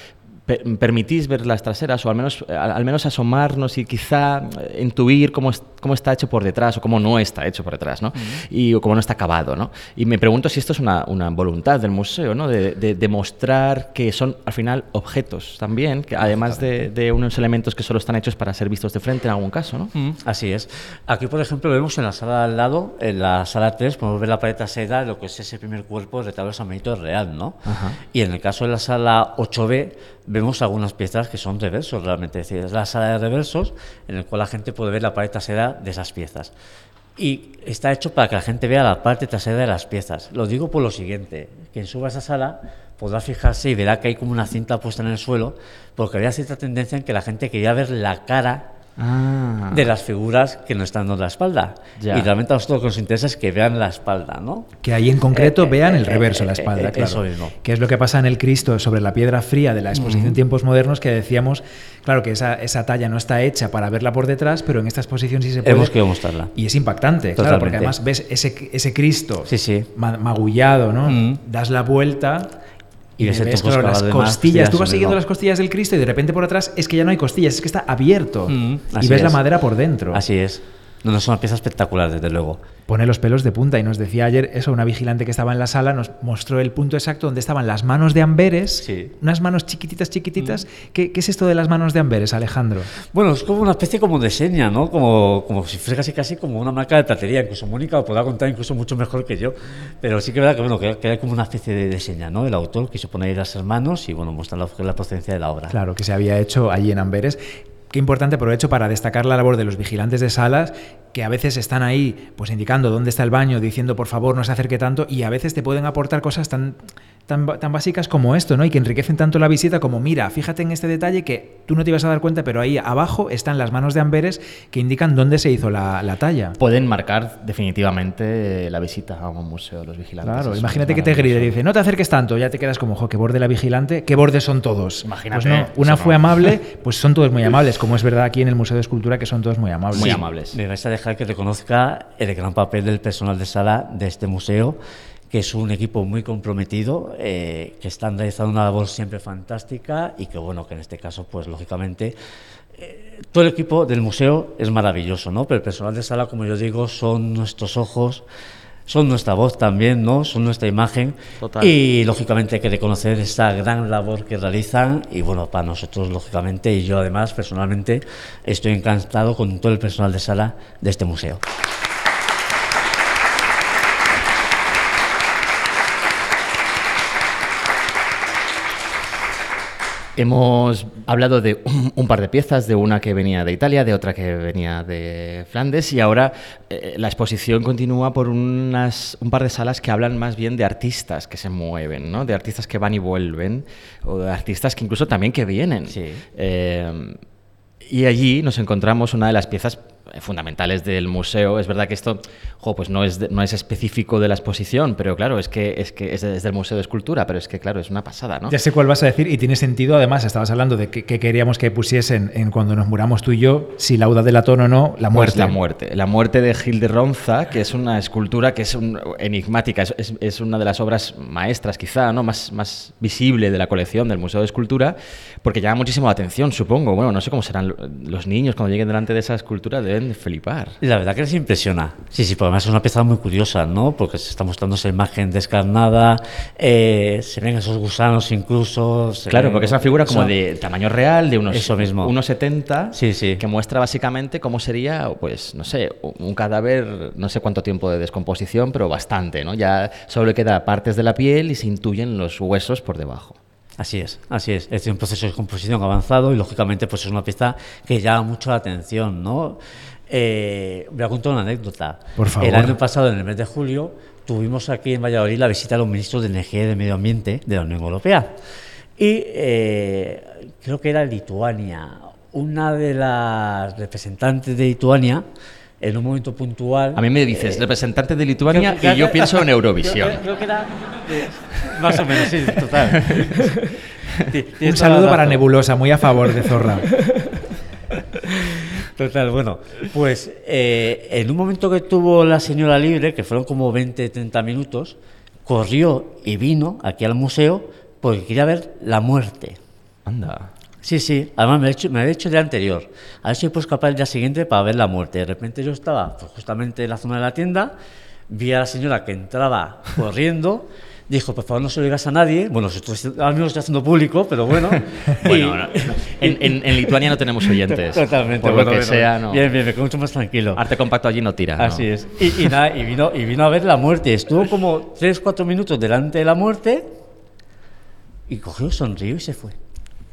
permitís ver las traseras o al menos, al, menos asomarnos y quizá intuir cómo, cómo está hecho por detrás o cómo no está hecho por detrás, ¿no? Y cómo no está acabado, ¿no? Y me pregunto si esto es una, una voluntad del museo, ¿no? De, demostrar que son al final objetos también, que además de, de, unos elementos que solo están hechos para ser vistos de frente en algún caso, ¿no? Así es. Aquí, por ejemplo, vemos en la sala al lado, en la sala 3, podemos ver la pared trasera, lo que es ese primer cuerpo de retablo de San Benito real, ¿no? Y en el caso de la sala 8B, vemos algunas piezas que son reversos realmente. Es decir, es la sala de reversos en la cual la gente puede ver la pared trasera de esas piezas. Y está hecho para que la gente vea la parte trasera de las piezas. Lo digo por lo siguiente, quien suba a esa sala podrá fijarse y verá que hay como una cinta puesta en el suelo, porque había cierta tendencia en que la gente quería ver la cara Ah. de las figuras que no están dando la espalda. Y realmente a nosotros lo que nos interesa es que vean la espalda, ¿no? Que ahí en concreto eh, eh, vean el eh, reverso de la espalda, claro. Eso mismo. Que es lo que pasa en el Cristo sobre la piedra fría de la exposición Tiempos Modernos, que decíamos, claro, que esa, esa, talla no está hecha para verla por detrás, pero en esta exposición sí se puede. Hemos querido mostrarla. Y es impactante, claro, porque además ves ese, ese Cristo magullado, ¿no? Das la vuelta y, ves, las costillas. Tú vas siguiendo las costillas del Cristo y de repente por atrás es que ya no hay costillas, es que está abierto. Mm, y ves la madera por dentro. Así es. No, no, es una pieza espectacular, desde luego. Pone los pelos de punta y nos decía ayer eso, una vigilante que estaba en la sala nos mostró el punto exacto donde estaban las manos de Amberes, unas manos chiquititas, chiquititas. Mm. ¿Qué, es esto de las manos de Amberes, Alejandro? Bueno, es como una especie como de seña, ¿no? Como, como si fuera casi casi como una marca de platería. Incluso Mónica lo podrá contar incluso mucho mejor que yo. Pero sí que es verdad que, bueno, que, hay como una especie de, de, seña, ¿no? El autor quiso poner ahí las manos y, bueno, muestra la, la procedencia de la obra. Claro, que se había hecho allí en Amberes. Qué importante aprovecho para destacar la labor de los vigilantes de salas que a veces están ahí pues indicando dónde está el baño, diciendo por favor no se acerque tanto y a veces te pueden aportar cosas tan tan, básicas como esto, ¿no? Y que enriquecen tanto la visita como, mira, fíjate en este detalle que tú no te ibas a dar cuenta, pero ahí abajo están las manos de Amberes que indican dónde se hizo la, talla. Pueden marcar definitivamente la visita a un museo, los vigilantes. Claro, imagínate que te grite y dice, no te acerques tanto, ya te quedas como, jo, qué borde la vigilante, qué bordes son todos. Imagínate. Pues no, una fue amable, pues son todos muy amables, como es verdad aquí en el Museo de Escultura que son todos muy amables. Muy amables. Me vais a dejar que reconozca el gran papel del personal de sala de este museo que es un equipo muy comprometido, eh, que están realizando una labor siempre fantástica y que, bueno, que en este caso, pues lógicamente, eh, todo el equipo del museo es maravilloso, ¿no? Pero el personal de sala, como yo digo, son nuestros ojos, son nuestra voz también, ¿no? Son nuestra imagen. Y lógicamente hay que reconocer esta gran labor que realizan. Y bueno, para nosotros, lógicamente, y yo además, personalmente, estoy encantado con todo el personal de sala de este museo. Hemos hablado de un, par de piezas, de una que venía de Italia, de otra que venía de Flandes y ahora eh, la exposición continúa por unas, un par de salas que hablan más bien de artistas que se mueven, ¿no? de artistas que van y vuelven o de artistas que incluso también que vienen. Eh, y allí nos encontramos una de las piezas fundamentales del museo. Es verdad que esto pues no, es no es específico de la exposición, pero claro, es que es, que es, del Museo de Escultura, pero es que claro, es una pasada, ¿no? Ya sé cuál vas a decir y tiene sentido. Además, estabas hablando de que, queríamos que pusiesen en cuando nos muramos tú y yo, si lauda de latón o no, la pues muerte. la muerte. La muerte de Gil de Ronza, que es una escultura que es enigmática, es, es, una de las obras maestras quizá, ¿no? Más, más visible de la colección del Museo de Escultura, porque llama muchísimo la atención, supongo. Bueno, no sé cómo serán los niños cuando lleguen delante de esa escultura, deben flipar. La verdad que les impresiona. Sí, sí, porque además es una pieza muy curiosa, ¿no? Porque se está mostrando esa imagen descarnada, eh, se ven esos gusanos incluso. Claro, porque es una figura como de tamaño real, de unos, Eso mismo. unos 70, sí, sí. que muestra básicamente cómo sería, pues, no sé, un cadáver, no sé cuánto tiempo de descomposición, pero bastante, ¿no? Ya solo le queda partes de la piel y se intuyen los huesos por debajo. Así es, así es. Es un proceso de composición avanzado y lógicamente pues es una pieza que llama mucho la atención, ¿no? Eh, voy a contar una anécdota. Por favor. El año pasado, en el mes de julio, tuvimos aquí en Valladolid la visita de los ministros de Energía y de Medio Ambiente de la Unión Europea. Y eh, creo que era Lituania. Una de las representantes de Lituania en un momento puntual. A mí me dices eh, representante de Lituania y yo pienso en Eurovisión. Creo, que era más o menos, sí, total. un saludo para Nebulosa, muy a favor de Zorra. Total, bueno, pues eh, en un momento que tuvo la señora libre, que fueron como 20, 30 minutos, corrió y vino aquí al museo porque quería ver la muerte. Anda. Sí, sí, además me había hecho, me había hecho el día anterior. A ver si puedo escapar el día siguiente para ver la muerte. De repente yo estaba pues, justamente en la zona de la tienda, vi a la señora que entraba corriendo, dijo, por favor no se lo digas a nadie. Bueno, esto es- ahora mismo lo estoy haciendo público, pero bueno. Bueno, no, en, en- en Lituania no tenemos oyentes. Totalmente, Por bueno, lo que bueno, sea, no. Bien, bien, me quedo mucho más tranquilo. Arte compacto allí no tira. ¿no? Así es. Y, y nada, y vino, y vino a ver la muerte. Estuvo como 3-4 minutos delante de la muerte y cogió, sonrió y se fue.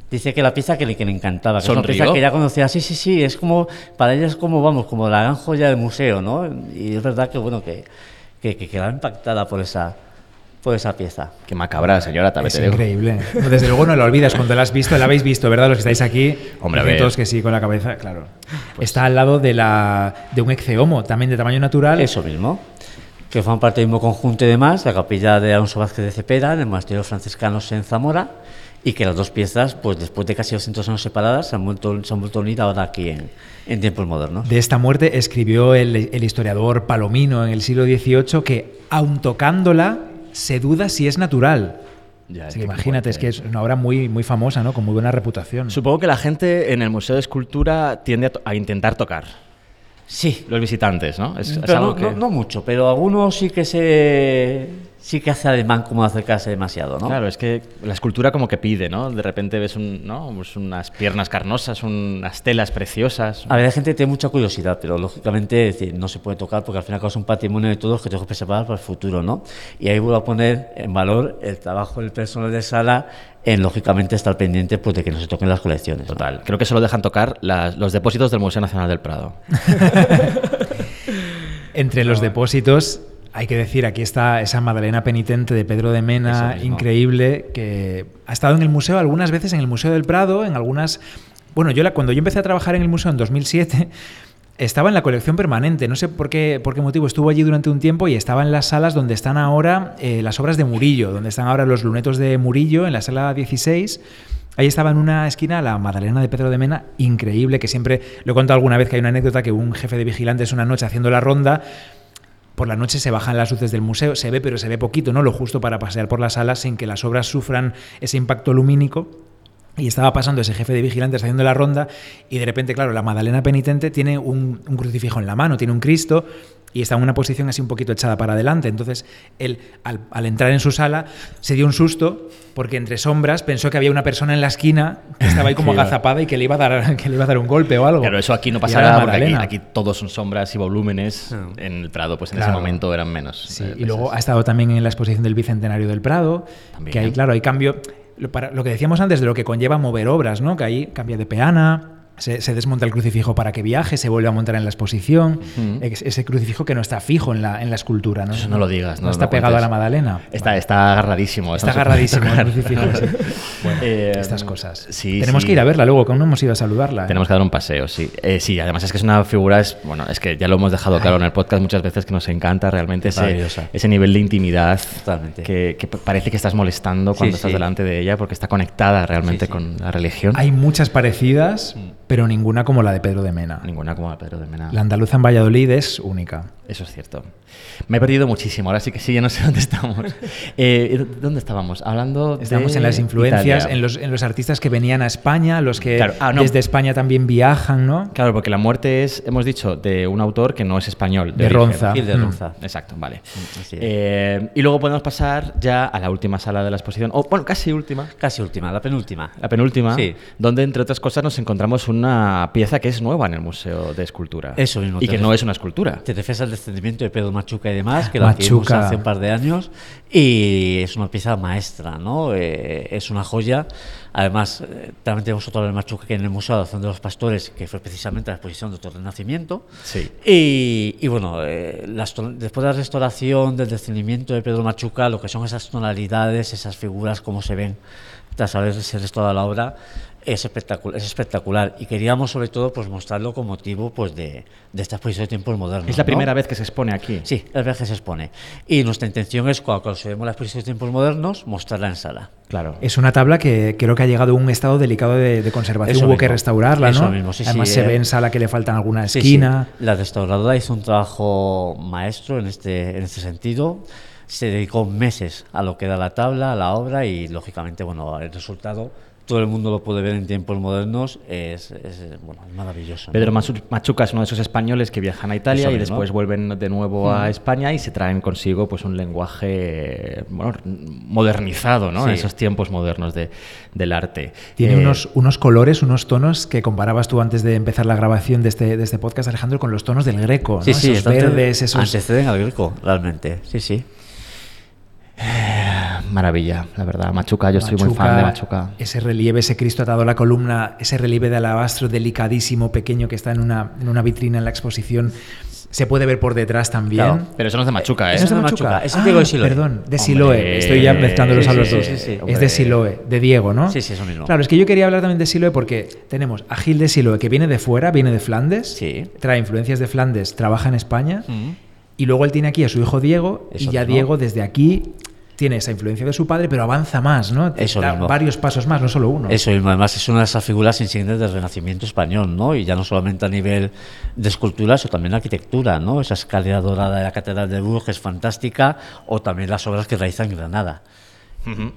Dice que la pieza que le, que le encantaba, que es una pieza que ella conocía. Sí, sí, sí, es como, para ella es como, vamos, como la gran joya del museo, ¿no? Y es verdad que, bueno, que, que, que quedaba impactada por esa, por esa pieza. Qué macabra, señora, también Es te digo. increíble. Desde luego no lo olvidas cuando la has visto, la habéis visto, ¿verdad? Los que estáis aquí. Hombre, a ver. todos que sí, con la cabeza, claro. Está al lado de, la, de un ecceomo, también de tamaño natural. Eso mismo. Que forman parte del mismo conjunto y demás, la capilla de Alonso Vázquez de Cepeda, en el monasterio franciscanos en Zamora, y que las dos piezas, pues después de casi 200 años separadas, se han vuelto, se han vuelto unir ahora aquí en, en tiempos modernos. De esta muerte escribió el, el historiador Palomino en el siglo XVIII que, aun tocándola, se duda si es natural. Ya, Así que imagínate, es que es una obra muy, muy famosa, ¿no? Con muy buena reputación. Supongo que la gente en el Museo de Escultura tiende a intentar tocar. Sí, Los visitantes, ¿no? Es, es algo no, que... no- no mucho, pero algunos sí que se sí que hace ademán como de acercarse demasiado, ¿no? Claro, es que la escultura como que pide, ¿no? De repente ves un, ¿no? Pues unas piernas carnosas, unas telas preciosas. A ver, hay gente tiene mucha curiosidad, pero lógicamente es decir, no se puede tocar porque al fin y al cabo es un patrimonio de todos que tengo que preservar para el futuro, ¿no? Y ahí vuelvo a poner en valor el trabajo del personal de sala en, lógicamente, estar pendiente pues, de que no se toquen las colecciones. ¿no? Total. Creo que solo dejan tocar las- los depósitos del Museo Nacional del Prado. Entre los depósitos, hay que decir, aquí está esa Madalena penitente de Pedro de Mena, increíble, que ha estado en el museo algunas veces, en el Museo del Prado, en algunas... Bueno, yo la, cuando yo empecé a trabajar en el museo en 2007, estaba en la colección permanente. No sé por qué, por qué motivo estuvo allí durante un tiempo y estaba en las salas donde están ahora eh, las obras de Murillo, donde están ahora los lunetos de Murillo, en la sala 16. Ahí estaba en una esquina la Madalena de Pedro de Mena, increíble, que siempre lo he contado alguna vez que hay una anécdota que un jefe de vigilantes una noche haciendo la ronda por la noche se bajan las luces del museo, se ve, pero se ve poquito, ¿no? Lo justo para pasear por la sala sin que las obras sufran ese impacto lumínico. Y estaba pasando ese jefe de vigilantes haciendo la ronda y de repente, claro, la Madalena penitente tiene un, un crucifijo en la mano, tiene un Cristo y está en una posición así un poquito echada para adelante. Entonces, él, al, al entrar en su sala, se dio un susto porque entre sombras pensó que había una persona en la esquina que estaba ahí como agazapada y que le iba a dar, que le iba a dar un golpe o algo. Claro, eso aquí no Y pasa era nada porque aquí, aquí todos son sombras y volúmenes. En el Prado, pues en ese momento eran menos. Sí, eh, y luego ha estado también en la exposición del Bicentenario del Prado, También. que ahí, claro, hay cambio, para, lo que decíamos antes de lo que conlleva mover obras, ¿no? Que ahí cambia de peana, se, se desmonta el crucifijo para que viaje, se vuelve a montar en la exposición, ese crucifijo que no está fijo en la, en la escultura, ¿no? Eso no lo digas, no está lo pegado a la. Madalena. Está, está agarradísimo. Está no agarradísimo el crucifijo. sí. Bueno, Eh, estas cosas. sí, Tenemos sí. que ir a verla luego, que aún no hemos ido a saludarla. ¿eh? Tenemos que dar un paseo, sí. Eh, sí, además es que es una figura, es, bueno, es que ya lo hemos dejado claro en el podcast muchas veces que nos encanta realmente ese, ese nivel de intimidad Totalmente. que, parece que estás molestando cuando Sí, estás sí. delante de ella porque está conectada realmente Sí, sí. con la religión. Hay muchas parecidas, pero ninguna como la de Pedro de Mena. Ninguna como la Pedro de Mena. La andaluza en Valladolid es única. Eso es cierto. Me he perdido muchísimo, ahora sí que sí, ya no sé dónde estamos. Eh, ¿Dónde estábamos? Hablando Estamos de en las influencias, en los, en los artistas que venían a España, los que Claro, ah, no. desde España también viajan, ¿no? Claro, porque la muerte es, hemos dicho, de un autor que no es español. De origen. Ronza. Gil de Mm. Ronza. Exacto, vale. es. Eh, y luego podemos pasar ya a la última sala de la exposición, o bueno, casi última, Casi última, la penúltima. la penúltima, Sí. donde entre otras cosas nos encontramos una pieza que es nueva en el Museo de Escultura. Eso mismo, Y que no es una escultura. Te refieres al descendimiento de Pedro Machuca y demás, que lo adquirimos Machuca. hace un par de años y es una pieza maestra, ¿no? Eh, es una joya. Además, eh, también tenemos otro de Machuca que en el Museo de Acción de los Pastores, que fue precisamente la exposición de otro renacimiento. Sí. Y, y bueno, eh, las después de la restauración, del descendimiento de Pedro Machuca, lo que son esas tonalidades, esas figuras, cómo se ven tras haberse restaurado la obra, es espectacular, es espectacular. Y queríamos, sobre todo, pues mostrarlo con motivo pues, de, de esta exposición de tiempos modernos. Es la ¿no? primera vez que se expone aquí. Sí, es verdad que se expone. Y nuestra intención es, cuando consideremos la exposición de tiempos modernos, mostrarla en sala. Claro. Es una tabla que creo que ha llegado a un estado delicado de, de conservación. Eso Hubo mismo. que restaurarla, Eso ¿no? mismo, sí, Además sí, se eh. ve en sala que le faltan alguna Sí, esquina. sí. La restauradora hizo un trabajo maestro en este, en este sentido. Se dedicó meses a lo que da la tabla, a la obra y, lógicamente, bueno, el resultado todo el mundo lo puede ver en tiempos modernos, es, es, bueno, es maravilloso. ¿no? Pedro Machu- Machuca es uno de esos españoles que viajan a Italia Eso y después vuelven de nuevo a España y se traen consigo pues un lenguaje bueno, modernizado ¿no? Sí. en esos tiempos modernos de- del arte. Tiene Eh, unos, unos colores, unos tonos que comparabas tú antes de empezar la grabación de este, de este podcast, Alejandro, con los tonos del greco. ¿no? Sí, sí, esos verdes, esos. Anteceden al greco, realmente. Sí, sí. Maravilla, la verdad. Machuca, yo soy muy Machuca, fan de Machuca. Ese relieve, ese Cristo atado a la columna, ese relieve de alabastro delicadísimo, pequeño, que está en una, en una vitrina en la exposición, se puede ver por detrás también. Claro. Pero eso no es de Machuca, ¿eh? Eso es de Machuca. Machuca, ese Ah, Diego de Siloé. Perdón, de. Siloé. Estoy ya mezclándolos Sí, a los sí, dos. sí, sí. Es de Siloé, de Diego, ¿no? Sí, sí, eso mismo. Claro, es que yo quería hablar también de Siloé porque tenemos a Gil de Siloé, que viene de fuera, viene de Flandes, Sí. trae influencias de Flandes, trabaja en España, Mm. y luego él tiene aquí a su hijo Diego, y Eso ya. Diego desde aquí tiene esa influencia de su padre, pero avanza más, ¿no? Eso Da mismo. varios pasos más, no solo uno. Eso mismo, además es una de esas figuras insignes del Renacimiento español, ¿no? Y ya no solamente a nivel de escultura, sino también de arquitectura, ¿no? Esa escalera dorada de la Catedral de Bourges es fantástica, o también las obras que realiza en Granada.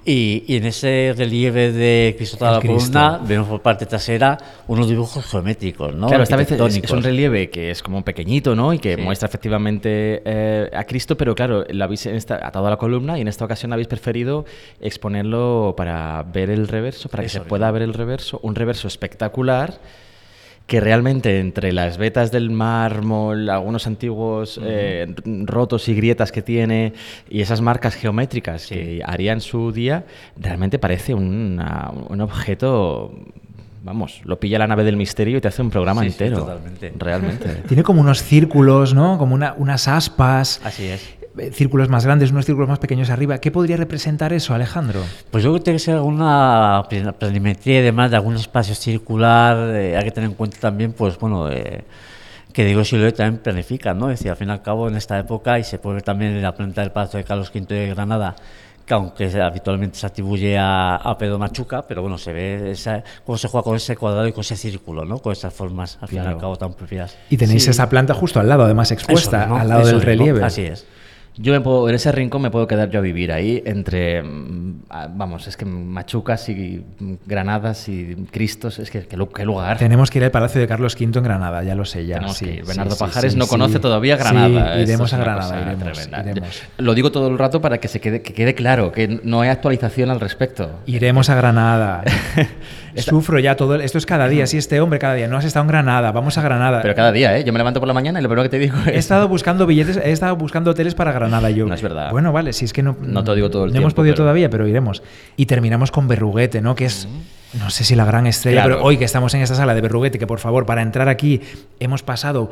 Y, y en ese relieve de Cristo El la columna vemos por parte trasera unos dibujos geométricos, ¿no? Claro, esta vez es, es un relieve que es como pequeñito, ¿no? Y que Sí. muestra efectivamente eh, a Cristo, pero claro, lo habéis atado a la columna y en esta ocasión habéis preferido exponerlo para ver el reverso, para que Eso se mismo. pueda ver el reverso, un reverso espectacular que realmente entre las vetas del mármol, algunos antiguos eh, rotos y grietas que tiene y esas marcas geométricas que haría en su día, realmente parece una- un objeto, vamos, lo pilla la nave del misterio y te hace un programa Sí, sí, entero. totalmente. Realmente. Tiene como unos círculos, ¿no? Como una- unas aspas. Así es. Eh, Círculos más grandes, unos círculos más pequeños arriba. ¿Qué podría representar eso, Alejandro? Pues yo creo que tiene que ser alguna pla- planimetría y demás de algún espacio circular. eh, hay que tener en cuenta también, pues bueno, eh, que Diego Siloé también planifica, ¿no? Es decir, al fin y al cabo, en esta época, y se puede ver también en la planta del Palacio de Carlos V de Granada, que aunque habitualmente se atribuye a, a Pedro Machuca, pero bueno, se ve esa, cómo se juega con ese cuadrado y con ese círculo, ¿no? Con esas formas, al fin y al Claro. cabo, tan propias. Y tenéis Sí. esa planta justo al lado, además expuesta, Eso mismo, al lado eso del mismo, relieve. Así es. Yo me puedo, en ese rincón me puedo quedar yo a vivir ahí entre, mm, vamos, es que machucas y mm, granadas y cristos, es que qué lu- qué lugar. Tenemos que ir al Palacio de Carlos V en Granada, ya lo sé, ya. Sí, que ir. Bernardo sí, Pajares sí, no conoce todavía Granada. Iremos a Granada, iremos, iremos. Lo digo todo el rato para que se quede, que quede claro, que no hay actualización al respecto. Iremos a Granada. Sufro ya todo. el- Esto es cada día. Sí, este hombre cada día. No has estado en Granada. Vamos a Granada. Pero cada día, ¿eh? Yo me levanto por la mañana y lo primero que te digo He es... estado buscando billetes, he estado buscando hoteles para Granada. Yo, No es verdad. Bueno, vale, si es que no. No te lo digo todo el no hemos tiempo, podido pero- todavía, pero iremos. Y terminamos con Berruguete, ¿no? Que es. No sé si la gran estrella, Claro. pero hoy que estamos en esta sala de Berruguete, que por favor, para entrar aquí hemos pasado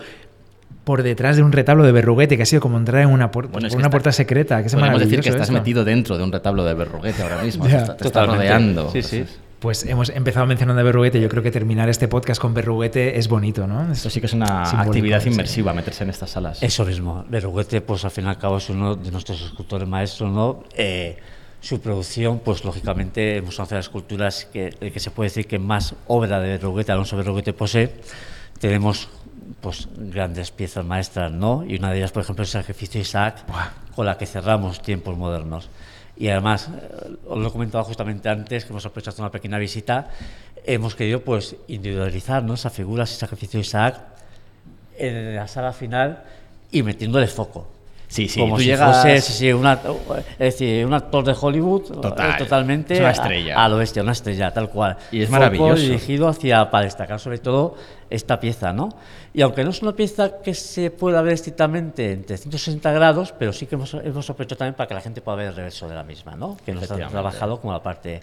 por detrás de un retablo de Berruguete, que ha sido como entrar en una, puer- Bueno, es por que una está- puerta secreta. Que Podemos decir que estás esto. metido dentro de un retablo de Berruguete ahora mismo. Te está, te está rodeando. Sí, sí. Pues hemos empezado mencionando a Berruguete. Yo creo que terminar este podcast con Berruguete es bonito, ¿no? Esto sí que es una Simbólico, actividad sí. inmersiva, meterse en estas salas. Eso mismo. Berruguete, pues al fin y al cabo es uno de nuestros escultores maestros, ¿no? Eh, su producción, pues lógicamente hemos lanzado esculturas que, el que se puede decir que más obra de Berruguete, Alonso Berruguete posee. Tenemos pues grandes piezas maestras, ¿no? Y una de ellas, por ejemplo, es el Sacrificio de Isaac, con la que cerramos tiempos modernos. Y además, eh, os lo he comentado justamente antes, que hemos aprovechado una pequeña visita, hemos querido pues individualizar ¿no? esa figura, ese Sacrificio de Isaac, en la sala final y metiéndole foco. Sí, sí, Como tú si llegas- fuese sí, una- es decir, un actor de Hollywood Total, eh, totalmente es una a- estrella. al oeste, una estrella, tal cual. Y es Foco maravilloso. dirigido hacia, para destacar sobre todo esta pieza, ¿no? Y aunque no es una pieza que se pueda ver estrictamente en 360 grados, pero sí que hemos, hemos aprovechado también para que la gente pueda ver el reverso de la misma, ¿no? Que no está Efectivamente. trabajado como la parte,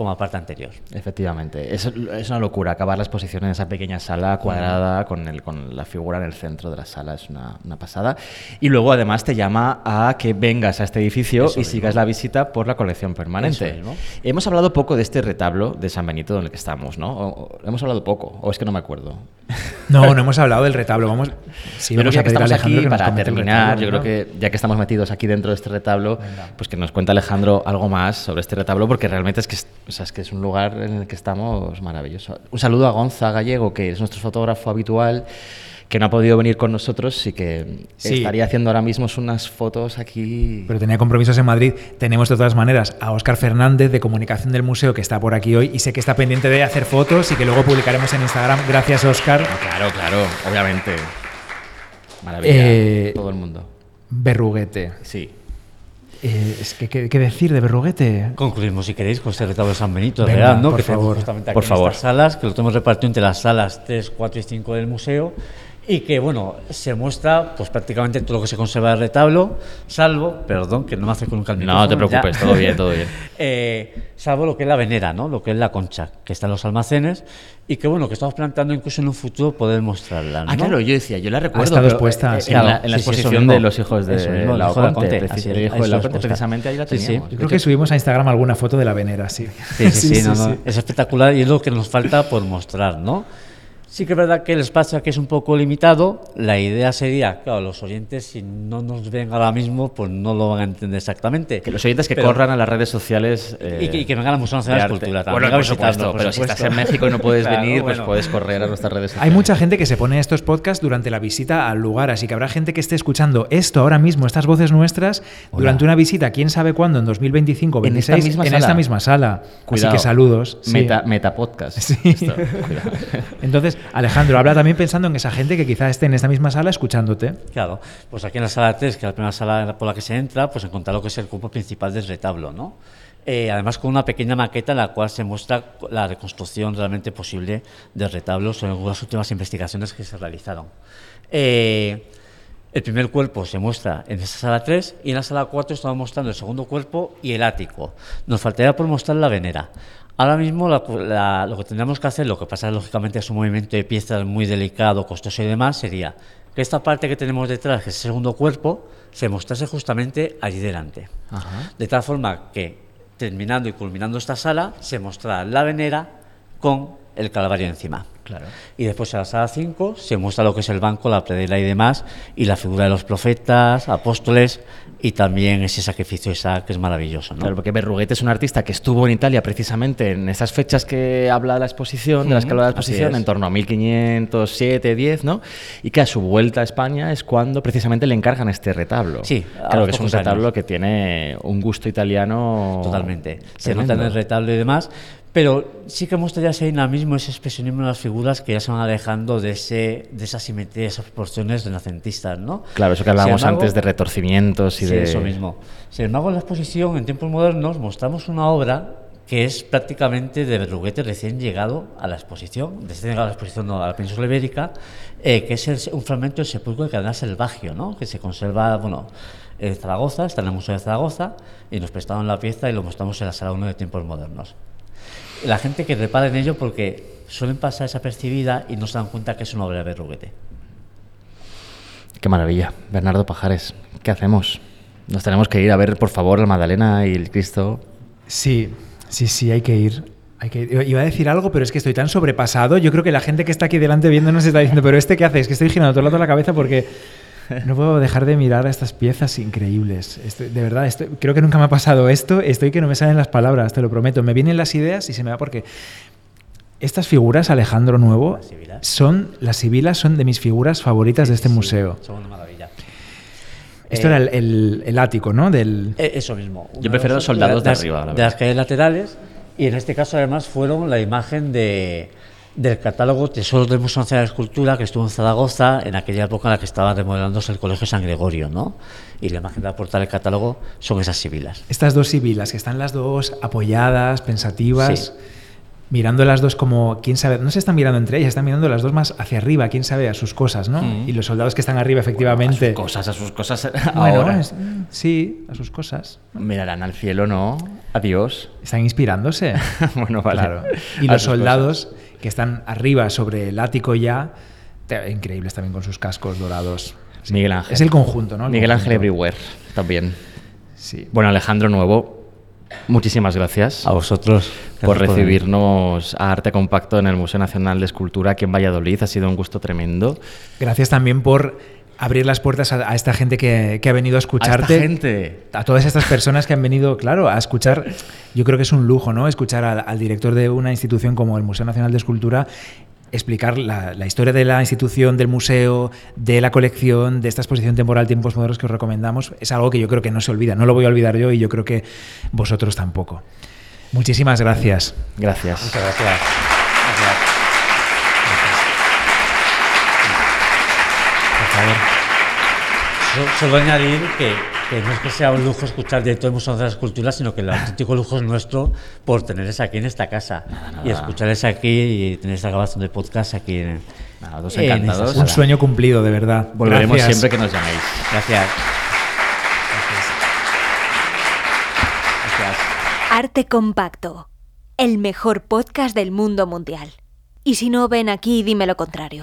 como parte anterior. Efectivamente, es, es una locura acabar la exposición en esa pequeña sala cuadrada con, el, con la figura en el centro de la sala, es una, una pasada. Y luego además te llama a que vengas a este edificio Eso y mismo. sigas la visita por la colección permanente. Hemos hablado poco de este retablo de San Benito en el que estamos, ¿no? O- hemos hablado poco, o es que no me acuerdo. No, no hemos hablado del retablo. Vamos, sí, creo vamos que a ya que pedir a estamos Alejandro aquí, que para terminar, retablo, yo creo ¿no? que ya que estamos metidos aquí dentro de este retablo, pues que nos cuente Alejandro algo más sobre este retablo, porque realmente es que es, o sea, es que es un lugar en el que estamos maravilloso. Un saludo a Gonza Gallego, que es nuestro fotógrafo habitual, que no ha podido venir con nosotros y que Sí. estaría haciendo ahora mismo unas fotos aquí. Pero tenía compromisos en Madrid. Tenemos de todas maneras a Óscar Fernández de Comunicación del Museo que está por aquí hoy y sé que está pendiente de hacer fotos y que luego publicaremos en Instagram. Gracias, Óscar. Claro, claro, obviamente. Maravilla. Eh, Todo el mundo. Berruguete. Sí. Eh, es que, ¿qué, decir de Berruguete? Concluimos, si queréis, con este retablo de San Benito Venga, real, ¿no? por que favor. justamente aquí Por en favor. estas salas, que lo tenemos repartido entre las salas 3, 4 y 5 del museo. Y que, bueno, se muestra pues prácticamente todo lo que se conserva del retablo, salvo, perdón, que no me acerco nunca al No micrófono. te preocupes, ya. todo bien, todo bien. Eh, salvo lo que es la venera, ¿no? Lo que es la concha, que está en los almacenes y que, bueno, que estamos planteando incluso en un futuro poder mostrarla, ¿no? Ah, claro, yo decía, yo la recuerdo. estado pero, expuesta, eh, sí. en la, en la sí, sí, eso exposición mismo. de los hijos de Eso mismo, el la hijo de la Oconte, Conte, preci- así el es, hijo ahí de la está Oconte, expuesta. precisamente ahí la Sí, sí. teníamos. Yo creo que subimos a Instagram alguna foto de la Venera, sí. Sí, sí, sí, no, no, es espectacular y es lo que nos falta por mostrar, ¿no? Sí que es verdad que el espacio aquí es un poco limitado. La idea sería, claro, los oyentes si no nos ven ahora mismo, pues no lo van a entender exactamente. Que los oyentes que Pero- corran a las redes sociales. eh, Y que, y que vengan al Museo Nacional de. Escultura también. Bueno, por supuesto, por pero si estás en. México y no puedes Claro, venir, pues puedes correr a nuestras redes sociales. Hay mucha gente que se pone estos podcasts durante la visita al lugar, así que habrá gente que esté escuchando esto ahora mismo, estas voces nuestras, durante una visita, quién sabe cuándo, en 2025 En esta 26, misma en sala. esta misma sala. Cuidado. Así que saludos. sí. Meta, meta podcast. Sí. Esto. Entonces, Alejandro, habla también pensando en esa gente que quizá esté en esta misma sala escuchándote. Claro, pues aquí en la sala 3, que es la primera sala por la que se entra, pues encontrar lo que es el cuerpo principal del retablo, ¿no? Eh, además con una pequeña maqueta en la cual se muestra la reconstrucción realmente posible del retablo según las últimas investigaciones que se realizaron. Eh, el primer cuerpo se muestra en esa sala 3 y en la sala 4 estamos mostrando el segundo cuerpo y el ático. Nos faltaría por mostrar la venera. Ahora mismo la- la- lo que tendríamos que hacer, lo que pasa lógicamente es un movimiento de piezas muy delicado, costoso y demás, sería que esta parte que tenemos detrás, que es el segundo cuerpo, se mostrase justamente allí delante. De tal forma que terminando y culminando esta sala, se mostrará la venera con el calvario encima. Claro. Y después en la sala 5 se muestra lo que es el banco, la predela y demás, y la figura de los profetas, apóstoles, y también ese sacrificio de Isaac, que es maravilloso. ¿no? Claro, porque Berruguete es un artista que estuvo en Italia precisamente en esas fechas que habla la exposición, de las que habla la exposición, en torno a 1507, 10, ¿no? Y que a su vuelta a España es cuando precisamente le encargan este retablo. Sí, a claro que es un retablo años. que tiene un gusto italiano. Totalmente. Se tremendo. nota en el retablo y demás, pero sí que muestra ya ese dinamismo, ese expresionismo de las figuras que ya se van alejando de, ese, de esa simetría, de esas proporciones renacentistas, ¿no? Claro, eso que hablábamos embargo, antes de retorcimientos y Sí, de. eso mismo. Sin embargo, en la exposición, en tiempos modernos, mostramos una obra que es prácticamente de Berruguete recién llegado a la exposición, recién llegado a la exposición no, a la península ibérica, eh, que es el- un fragmento del sepulcro de Cardenal Selvagio, ¿no? que se conserva, bueno, en Zaragoza, está en el Museo de Zaragoza, y nos prestaron la pieza y lo mostramos en la sala 1 de tiempos modernos. La gente que repara en ello porque suelen pasar desapercibida y no se dan cuenta que es una obra de Berruguete. Qué maravilla. Bernardo Pajares, ¿qué hacemos? Nos tenemos que ir a ver, por favor, el Magdalena y el Cristo. Sí, sí, sí, hay que ir. Hay que ir. Iba a decir algo, pero es que estoy tan sobrepasado. Yo creo que la gente que está aquí delante viéndonos está diciendo, pero este qué hace? Es que estoy girando todo el rato la cabeza porque no puedo dejar de mirar a estas piezas increíbles. Estoy- de verdad, estoy- creo que nunca me ha pasado esto. Estoy que no me salen las palabras, te lo prometo. Me vienen las ideas y se me va porque estas figuras, Alejandro Nuevo, Las sibilas. son las sibilas son de mis figuras favoritas de este Sí, museo. Son una maravilla. Esto Eh, era el, el- el ático, ¿no? Del, Eh, Eso mismo. Yo prefiero los soldados de arriba, la De las calles laterales. Y en este caso, además, fueron la imagen de, del catálogo Tesoros del Museo Nacional de Escultura que estuvo en Zaragoza en aquella época en la que estaba remodelándose el Colegio San Gregorio, ¿no? Y la imagen de la portada del catálogo son esas sibilas. Estas dos sibilas, que están las dos apoyadas, pensativas, Sí. mirando las dos como, quién sabe, no se están mirando entre ellas, están mirando las dos más hacia arriba, quién sabe, a sus cosas, ¿no? Mm. Y los soldados que están arriba, efectivamente. A sus cosas, a sus cosas. Bueno, ahora. es- sí, a sus cosas. Mirarán al cielo, ¿no? Adiós. Están inspirándose. bueno, vale. Claro. Y A los soldados que están arriba sobre el ático ya, increíbles también con sus cascos dorados. Miguel Ángel. Es el conjunto, ¿no? El Miguel conjunto. Ángel Everywhere también. Sí. Bueno, Alejandro Nuevo, muchísimas gracias A vosotros. por recibirnos a Arte Compacto en el Museo Nacional de Escultura aquí en Valladolid. Ha sido un gusto tremendo. Gracias también por abrir las puertas a, a esta gente que, que ha venido a A escucharte. esta gente. a todas estas personas que han venido, claro, a escuchar, yo creo que es un lujo, ¿no? Escuchar al, al director de una institución como el Museo Nacional de Escultura explicar la, la historia de la institución, del museo, de la colección, de esta exposición temporal Tiempos Modernos que os recomendamos, es algo que yo creo que no se olvida. No lo voy a olvidar yo y yo creo que vosotros tampoco. Muchísimas gracias. Gracias. Muchas gracias. Gracias. Solo añadir que, que no es que sea un lujo escuchar directo el Museo de las Culturas, sino que el auténtico lujo es nuestro por tenerles aquí en esta casa y escucharles aquí y tener esta grabación de podcast aquí en, Nada, dos en encantados. Un sueño cumplido, de verdad. Volveremos Gracias. siempre que nos llaméis. Gracias. Gracias. Arte Compacto, el mejor podcast del mundo mundial. Y si no, ven aquí y dime lo contrario.